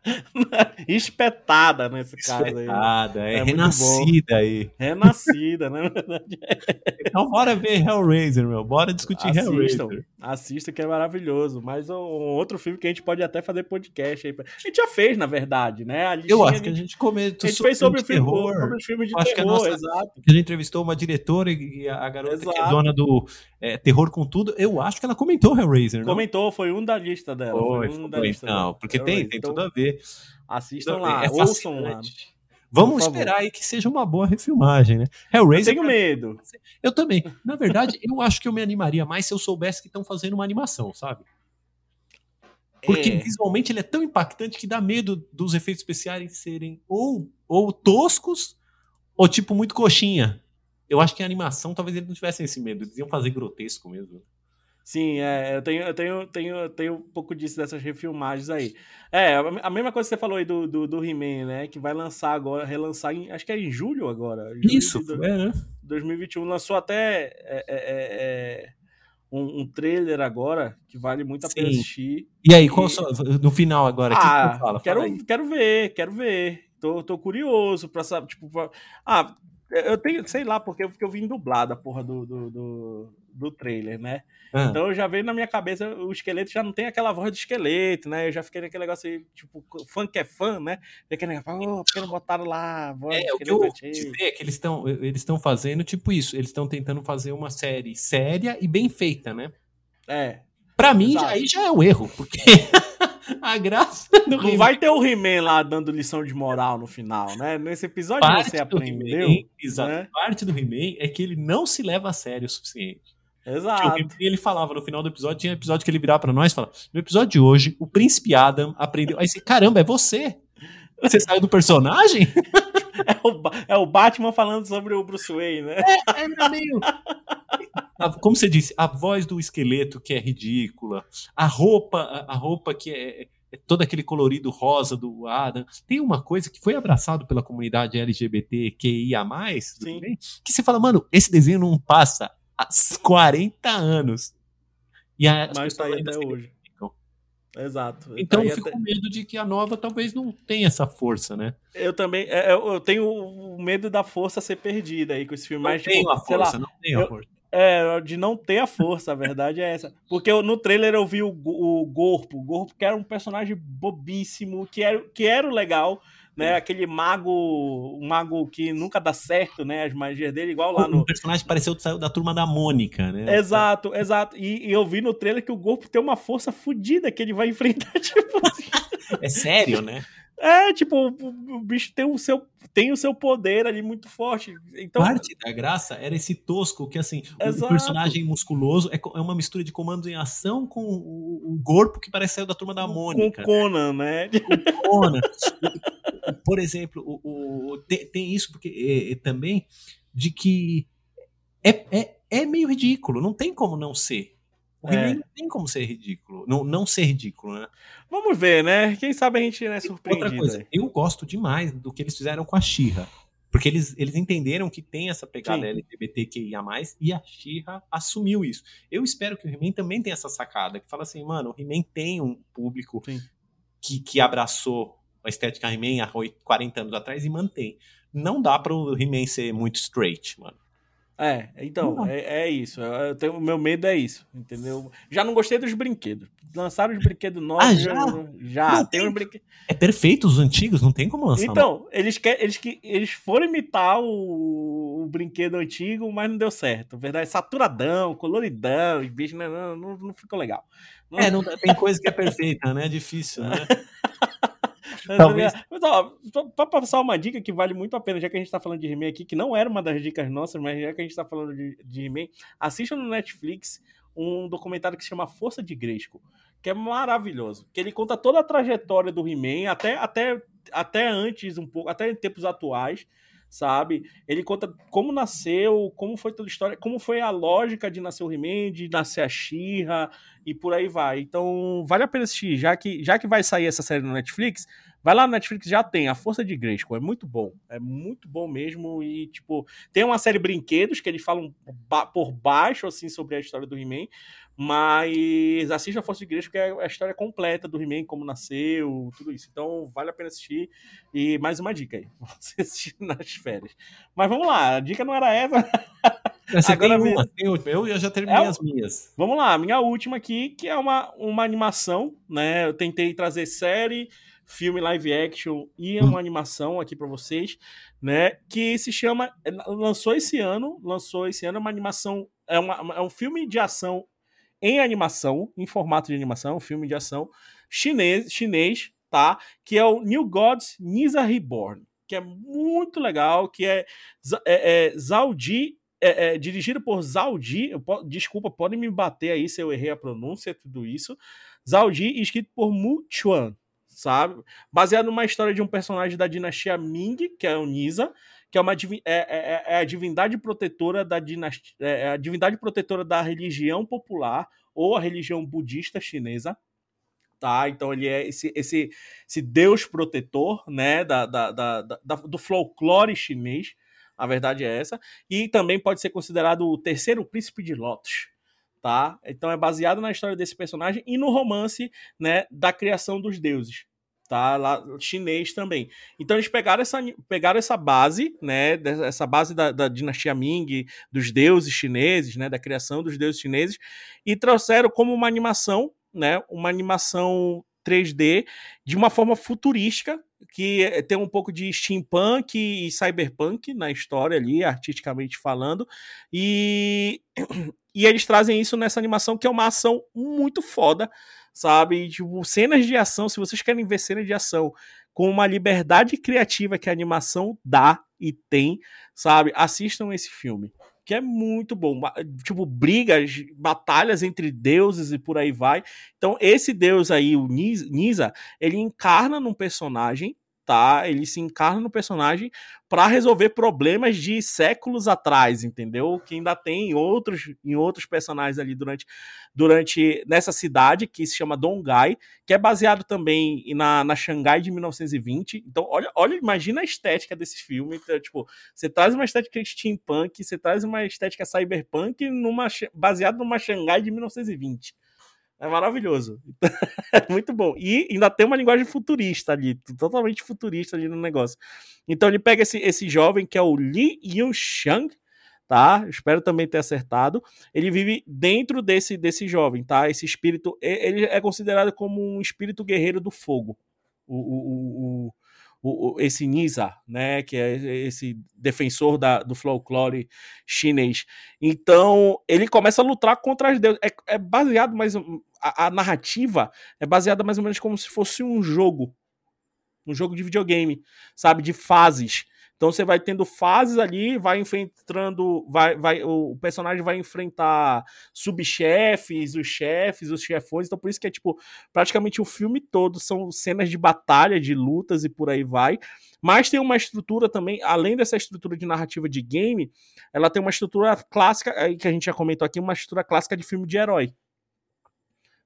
Espetada nesse caso aí. Espetada, é, é renascida aí. Renascida, né? então bora ver Hellraiser, meu. Bora discutir assistam, Hellraiser. Assista que é maravilhoso. Mas um, outro filme que a gente pode até fazer podcast aí. A gente já fez, na verdade, né? A Eu acho que a gente comentou A gente fez sobre, filme, terror. sobre os filmes de acho terror, que a nossa, exato. A gente entrevistou uma diretora e a garota exato. que é dona do é, Terror com Tudo. Eu acho que ela comentou Hellraiser, não? Comentou, foi um da lista dela. Foi, foi um foi, da lista não, dela. porque tem, tem tudo a ver. Assistam então, lá, é ouçam lá. Vamos esperar aí que seja uma boa refilmagem, né? Hellraiser. Eu tenho medo. Eu também. Na verdade, eu acho que eu me animaria mais se eu soubesse que estão fazendo uma animação, sabe? Porque é. visualmente ele é tão impactante que dá medo dos efeitos especiais serem ou, ou toscos ou tipo muito coxinha. Eu acho que a animação talvez eles não tivessem esse medo, eles iam fazer grotesco mesmo. Sim, é, eu tenho, eu tenho, tenho, tenho um pouco disso dessas refilmagens aí. É, a mesma coisa que você falou aí do, do, do He-Man, né? Que vai lançar agora, relançar em. Acho que é em julho agora. Julho Isso, de, é, né? 2021. Lançou até é, é, é, é, um, um, trailer agora que vale muito a pena assistir. E aí, qual e... no final agora? Ah, que fala? Quero, fala quero ver, quero ver. Tô, tô curioso pra saber. Tipo, pra... ah, eu tenho, sei lá, porque, porque eu vim dublado a porra do, do, do, do trailer, né? Ah. Então eu já veio na minha cabeça, o esqueleto já não tem aquela voz de esqueleto, né? Eu já fiquei naquele negócio aí, tipo, fã que é fã, né? Aquele negócio, oh, por que não botaram lá a voz é, o que eu ver é que eles estão eles estão fazendo tipo isso, eles estão tentando fazer uma série séria e bem feita, né? É. Pra mim, aí já é um erro, porque a graça do Não vai ter o He-Man lá dando lição de moral no final, né? Nesse episódio parte você aprendeu. Exato. Né? Parte do He-Man é que ele não se leva a sério o suficiente. Exato. E ele falava no final do episódio, tinha episódio que ele virava para nós e falava: No episódio de hoje, o príncipe Adam aprendeu. Aí você, caramba, é você! Você saiu do personagem? É o, é o Batman falando sobre o Bruce Wayne, né? É, é meio. a, como você disse, a voz do esqueleto que é ridícula, a roupa, a, roupa que é, é, todo aquele colorido rosa do Adam. Tem uma coisa que foi abraçado pela comunidade LGBTQIA+, bem, que você fala, mano, esse desenho não passa há 40 anos. E a, Mas tá aí até hoje. Exato. Então eu fico até... com medo de que a nova talvez não tenha essa força, né? Eu também, é, eu tenho o medo da força ser perdida aí com esse filme. Não mas, tipo, a força, lá, não tenho a força. É, de não ter a força, a verdade é essa. Porque eu, no trailer eu vi o, o Gorpo, o Gorpo que era um personagem bobíssimo, que era, que era o legal, né? Aquele mago, um mago que nunca dá certo, né? As magias dele, igual lá no. O personagem pareceu saiu da turma da Mônica, né? Exato, exato. E, e, eu vi no trailer que o Gorpo tem uma força fodida que ele vai enfrentar, tipo. é sério, né? É, tipo, o, bicho tem o seu tem o seu poder ali muito forte. Então, Parte da graça era esse tosco, que assim, o personagem musculoso é, é, uma mistura de comandos em ação com o, o corpo que parece sair da turma da Mônica. Com Conan, né? Com Conan. Por exemplo, o, o tem, tem, isso porque é, também de que é, é, é meio ridículo, não tem como não ser. O é. não tem como ser ridículo. Não, não ser ridículo, né? Vamos ver, né? Quem sabe a gente é surpreendido. Outra coisa, eu gosto demais do que eles fizeram com a Xirra. Porque eles, eles entenderam que tem essa pegada Sim. LGBTQIA+, e a Xirra assumiu isso. Eu espero que o He-Man também tenha essa sacada, que fala assim, mano, o He-Man tem um público que, que abraçou a estética He-Man há 40 anos atrás e mantém. Não dá para o He-Man ser muito straight, mano. É, então, é, é, isso. Eu tenho, o meu medo é isso, entendeu? Já não gostei dos brinquedos. Lançaram os brinquedos novos. Ah, já? Já, já tem, tem brinquedos. É perfeito os antigos, não tem como lançar. Então, eles, quer, eles, eles foram imitar o, o, brinquedo antigo, mas não deu certo. Verdade, saturadão, coloridão, os bichos não, não, não, não ficou legal. Não... É, não, tem coisa que é perfeita, né? É difícil, né? Talvez. Mas, ó, pra passar uma dica que vale muito a pena, já que a gente tá falando de He-Man aqui, que não era uma das dicas nossas, mas já que a gente tá falando de, de He-Man, assista no Netflix um documentário que se chama Força de Gresco, que é maravilhoso. Que ele conta toda a trajetória do He-Man, até, até, até antes, um pouco, até em tempos atuais sabe? Ele conta como nasceu, como foi toda a história, como foi a lógica de nascer o He-Man, de nascer a She-Ra e por aí vai. Então, vale a pena assistir, já que, já que vai sair essa série no Netflix, vai lá no Netflix, já tem A Força de Grayskull, é muito bom, é muito bom mesmo e, tipo, tem uma série Brinquedos que eles falam por baixo, assim, sobre a história do He-Man, mas assista a Força de Igreja, que é a história completa do He-Man, como nasceu, tudo isso. Então vale a pena assistir. E mais uma dica aí, você assistir nas férias. Mas vamos lá, a dica não era essa. Você Agora, tem uma, tem eu, eu já terminei é, as minhas. Vamos lá, minha última aqui, que é uma, uma animação, né? Eu tentei trazer série, filme live action e uma hum. animação aqui para vocês, né? Que se chama. Lançou esse ano, lançou esse ano uma animação. É, uma, é um filme de ação em animação, em formato de animação, um filme de ação chinês, chinês, tá? Que é o New Gods Nisa Reborn, que é muito legal, que é, é, é Zaldi, é, é, dirigido por Zaldi, desculpa, podem me bater aí se eu errei a pronúncia, tudo isso. Zaldi, escrito por Mu Chuan, sabe? Baseado numa história de um personagem da dinastia Ming, que é o Nisa, que é uma é, é, é, é a divindade protetora da dinastia, é, é a divindade protetora da religião popular ou a religião budista chinesa. Tá, então ele é esse, esse, esse deus protetor, né, da, da, da, da, do folclore chinês, a verdade é essa, e também pode ser considerado o terceiro príncipe de Lotus, tá? Então é baseado na história desse personagem e no romance, né, da criação dos deuses tá? Lá, chinês também. Então eles pegaram essa, pegaram essa base, né? Essa base da, da, dinastia Ming, dos deuses chineses, né? Da criação dos deuses chineses, e trouxeram como uma animação, né? Uma animação 3D de uma forma futurística, que tem um pouco de steampunk e cyberpunk na história ali, artisticamente falando, e, e eles trazem isso nessa animação que é uma ação muito foda, sabe? tipo, cenas de ação, se vocês querem ver cenas de ação com uma liberdade criativa que a animação dá e tem, sabe? Assistam esse filme, que é muito bom. Tipo, brigas, batalhas entre deuses e por aí vai. Então, esse deus aí, o Nisa, ele encarna num personagem tá? Ele se encarna no personagem para resolver problemas de séculos atrás, entendeu? Que ainda tem em outros, em outros personagens ali durante, durante nessa cidade que se chama Dongai, que é baseado também na, na Xangai de 1920. Então, olha, olha, imagina a estética desse filme. Então, tipo, você traz uma estética steampunk, você traz uma estética cyberpunk numa, baseado numa Xangai de 1920. É maravilhoso. é muito bom. E ainda tem uma linguagem futurista ali, totalmente futurista ali no negócio. Então ele pega esse, esse jovem que é o Li Yushang, tá? Espero também ter acertado. Ele vive dentro desse, desse jovem, tá? Esse espírito, ele é considerado como um espírito guerreiro do fogo. O, o, o, o, esse Nisa, né, que é esse defensor da, do folclore chinês. Então, ele começa a lutar contra as deuses. É, é baseado mais a, a, narrativa é baseada mais ou menos como se fosse um jogo, um jogo de videogame, sabe, de fases. Então você vai tendo fases ali, vai enfrentando, vai, vai, o personagem vai enfrentar subchefes, os chefes, os chefões. Então por isso que é tipo praticamente o filme todo são cenas de batalha, de lutas e por aí vai. Mas tem uma estrutura também, além dessa estrutura de narrativa de game, ela tem uma estrutura clássica, que a gente já comentou aqui, uma estrutura clássica de filme de herói.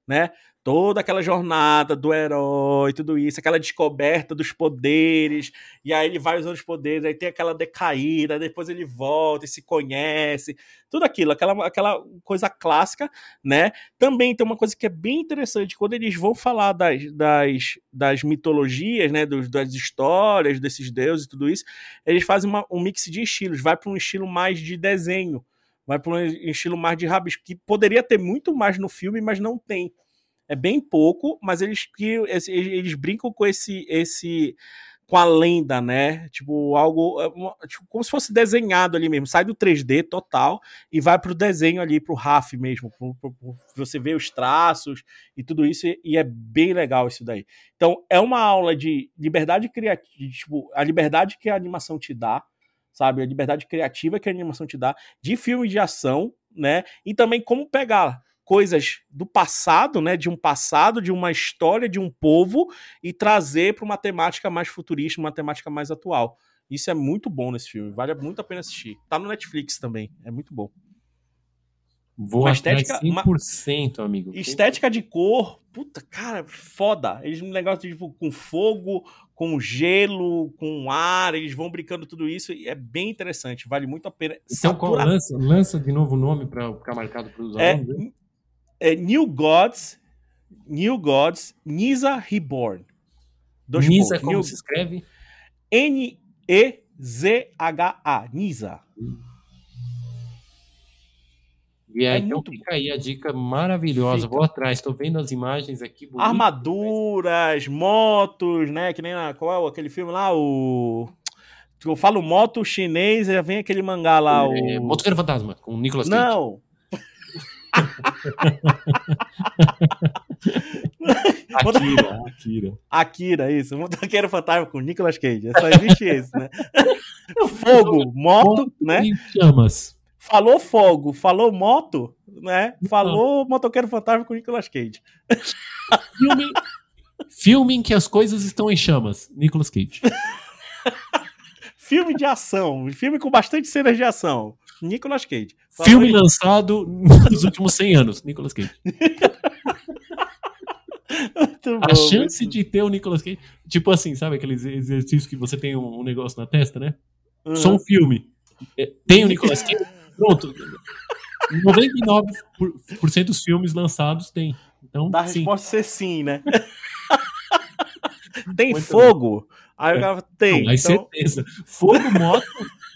Né? toda aquela jornada do herói, tudo isso, aquela descoberta dos poderes, e aí ele vai usando os poderes, aí tem aquela decaída, depois ele volta e se conhece, tudo aquilo, aquela, aquela coisa clássica, né? Também tem uma coisa que é bem interessante, quando eles vão falar das, das, das mitologias, né, dos, das histórias desses deuses e tudo isso, eles fazem uma, um mix de estilos, vai para um estilo mais de desenho, vai para um estilo mais de rabisco, que poderia ter muito mais no filme, mas não tem é bem pouco, mas eles que eles brincam com esse esse com a lenda, né? Tipo, algo é, tipo, como se fosse desenhado ali mesmo. Sai do 3D total e vai pro desenho ali, pro RAF mesmo. Pro, pro, pro, você vê os traços e tudo isso, e é bem legal isso daí. Então, é uma aula de liberdade criativa, tipo, a liberdade que a animação te dá, sabe? A liberdade criativa que a animação te dá, de filme de ação, né? E também como pegar coisas do passado, né, de um passado, de uma história de um povo e trazer para uma temática mais futurista, uma temática mais atual. Isso é muito bom nesse filme, vale muito a pena assistir. Tá no Netflix também, é muito bom. Vou uma estética 100%, uma... amigo. Estética de cor, puta, cara, foda. Eles um negócio tipo com fogo, com gelo, com ar, eles vão brincando tudo isso e é bem interessante, vale muito a pena. Então, qual, lança, lança de novo o nome para ficar marcado para os alunos. É, é New Gods, New Gods, Nisa Reborn. Dois Nisa, pontos. como New... se escreve? N-E-Z-H-A, Nisa. E aí, é então muito... fica aí a dica maravilhosa. Fica. Vou atrás, estou vendo as imagens aqui. Bonitas, Armaduras, motos, né? Que nem na, qual é aquele filme lá? O. Eu falo moto chinês, já vem aquele mangá lá. É, o Motoqueiro Fantasma, com o Nicolas Cage. Não, Akira, Akira. Akira, isso. Motoqueiro Fantasma com Nicolas Cage. Só existe esse, né? Fogo, moto, né? chamas. Falou fogo, falou moto, né? Falou Motoqueiro Fantasma com Nicolas Cage. Filme, filme em que as coisas estão em chamas. Nicolas Cage. filme de ação. Filme com bastante cenas de ação. Nicolas Cage. Filme aí. lançado nos últimos 100 anos. Nicolas Cage. a chance de ter o Nicolas Cage. Tipo assim, sabe aqueles exercícios que você tem um, negócio na testa, né? Uhum. Só um filme. É, tem o Nicolas Cage. Pronto. 99% dos filmes lançados tem. Então, Dá a resposta ser sim, né? tem Muito fogo. Bom. Aí o cara tem. Não, então... certeza. Fogo, moto,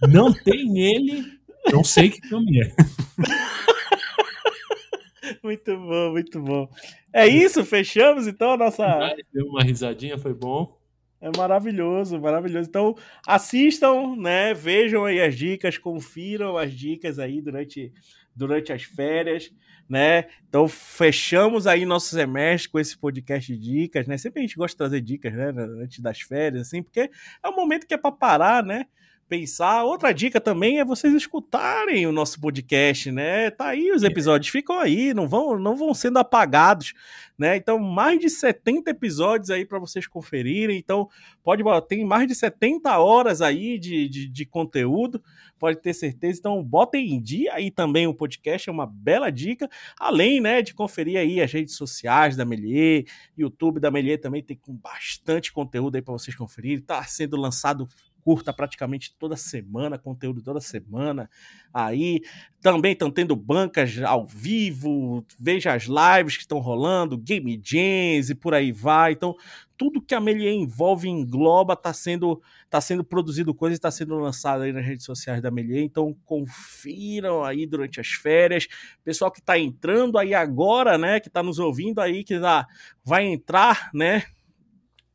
não tem nele não sei que filme é. muito bom, muito bom. É isso, fechamos então a nossa. Deu uma risadinha, foi bom. É maravilhoso, maravilhoso. Então, assistam, né? Vejam aí as dicas, confiram as dicas aí durante, durante as férias, né? Então, fechamos aí nosso semestre com esse podcast de dicas, né? Sempre a gente gosta de trazer dicas, né? Antes das férias, assim, porque é um momento que é para parar, né? Pensar. Outra dica também é vocês escutarem o nosso podcast, né? Tá aí os episódios, ficam aí, não vão, não vão sendo apagados, né? Então, mais de 70 episódios aí para vocês conferirem. Então, pode tem mais de 70 horas aí de, de, de, conteúdo, pode ter certeza. Então, botem em dia aí também o podcast, é uma bela dica. Além, né, de conferir aí as redes sociais da Melier, YouTube da Melier também tem bastante conteúdo aí para vocês conferirem. Tá sendo lançado curta praticamente toda semana, conteúdo toda semana. Aí também estão tendo bancas ao vivo, veja as lives que estão rolando, game jams e por aí vai. Então, tudo que a Melier envolve engloba está sendo tá sendo produzido coisa e está sendo lançado aí nas redes sociais da Melier. Então, confiram aí durante as férias. Pessoal que está entrando aí agora, né, que está nos ouvindo aí, que já vai entrar, né,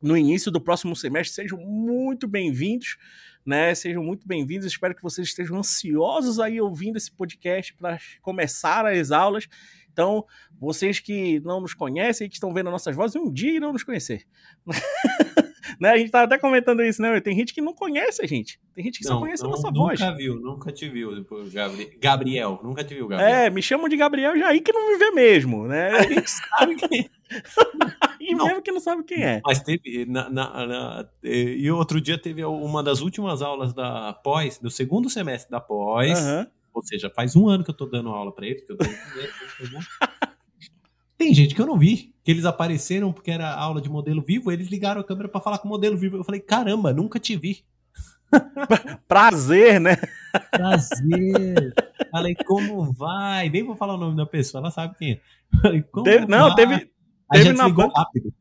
no início do próximo semestre. Sejam muito bem-vindos, né? Sejam muito bem-vindos. Espero que vocês estejam ansiosos aí ouvindo esse podcast para começar as aulas. Então, vocês que não nos conhecem, que estão vendo nossas vozes, um dia irão nos conhecer. né? A gente tá até comentando isso, né? Tem gente que não conhece a gente. Tem gente que não, só conhece não, a nossa nunca voz. Nunca viu, nunca te viu, Gabriel. Nunca te viu, Gabriel. É, me chamam de Gabriel já aí que não me vê mesmo, né? A gente sabe que. e não. mesmo que não sabe quem é. Mas teve. Na, na, na, e outro dia teve uma das últimas aulas da pós, do segundo semestre da pós. Uhum. Ou seja, faz um ano que eu tô dando aula para eles, que eu tô... Tem gente que eu não vi, que eles apareceram porque era aula de modelo vivo, eles ligaram a câmera para falar com o modelo vivo. Eu falei, caramba, nunca te vi. Prazer, né? Prazer. Falei, como vai? Nem vou falar o nome da pessoa, ela sabe quem é. Falei, como não, vai? teve, teve na banca. rápido.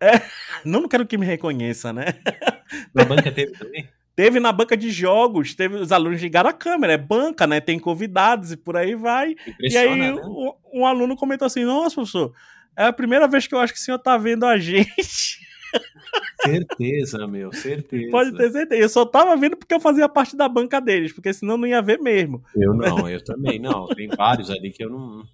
É, não quero que me reconheça, né? Na banca teve também? Teve na banca de jogos, teve os alunos ligaram a câmera, é banca, né? Tem convidados e por aí vai. E aí né? um, um, aluno comentou assim: Nossa, professor, é a primeira vez que eu acho que o senhor tá vendo a gente. Certeza, meu, certeza. Pode ter certeza. Eu só tava vendo porque eu fazia parte da banca deles, porque senão não ia ver mesmo. Eu não, eu também não. Tem vários ali que eu não.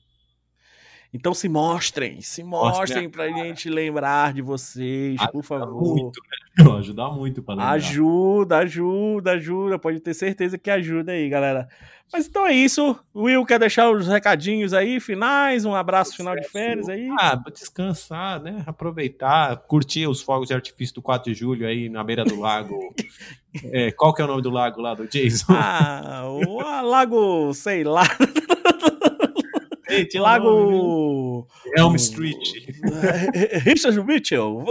Então se mostrem, se mostrem pra cara. gente lembrar de vocês, ajuda por favor. Muito, né? Ajuda muito lembrar. Ajuda, ajuda, ajuda. Pode ter certeza que ajuda aí, galera. Mas então é isso. Will quer deixar os recadinhos aí, finais, um abraço final de férias aí. Ah, descansar, né? Aproveitar, curtir os fogos de artifício do 4 de julho aí na beira do lago. é, qual que é o nome do lago lá do Jason? Ah, o lago, sei lá. Gente, Lago. Elm Street. Richard Mitchell.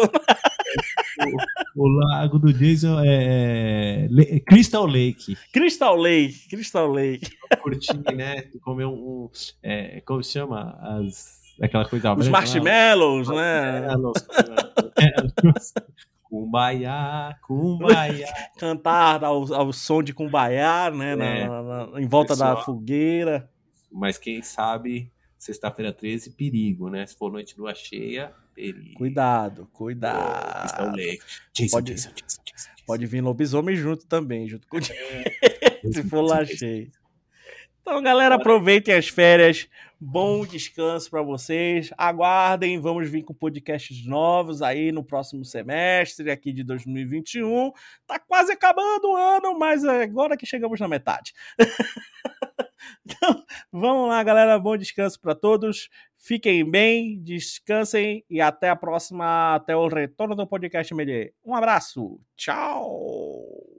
O, o, lago do Jason é, é Crystal Lake. Crystal Lake, Crystal Lake. Curtir, né? Comer um. um é, como se chama? As, aquela coisa. Os marshmallows, né? Marshmallows. Kumbaya, Kumbaya. Cantar ao, ao som de Kumbaya, né? É, na, na, em volta pessoal, da fogueira. Mas quem sabe, sexta-feira 13, perigo, né? Se for noite lua cheia, perigo. Cuidado, cuidado. Estão Jason, pode, Jason, Jason, Jason, pode vir lobisomem junto também, junto com é. Se for lá cheio. Então, galera, aproveitem as férias. Bom descanso para vocês. Aguardem, vamos vir com podcasts novos aí no próximo semestre aqui de 2021. Tá quase acabando o ano, mas agora que chegamos na metade. então, vamos lá, galera. Bom descanso para todos. Fiquem bem, descansem e até a próxima, até o retorno do podcast Melier. Um abraço. Tchau.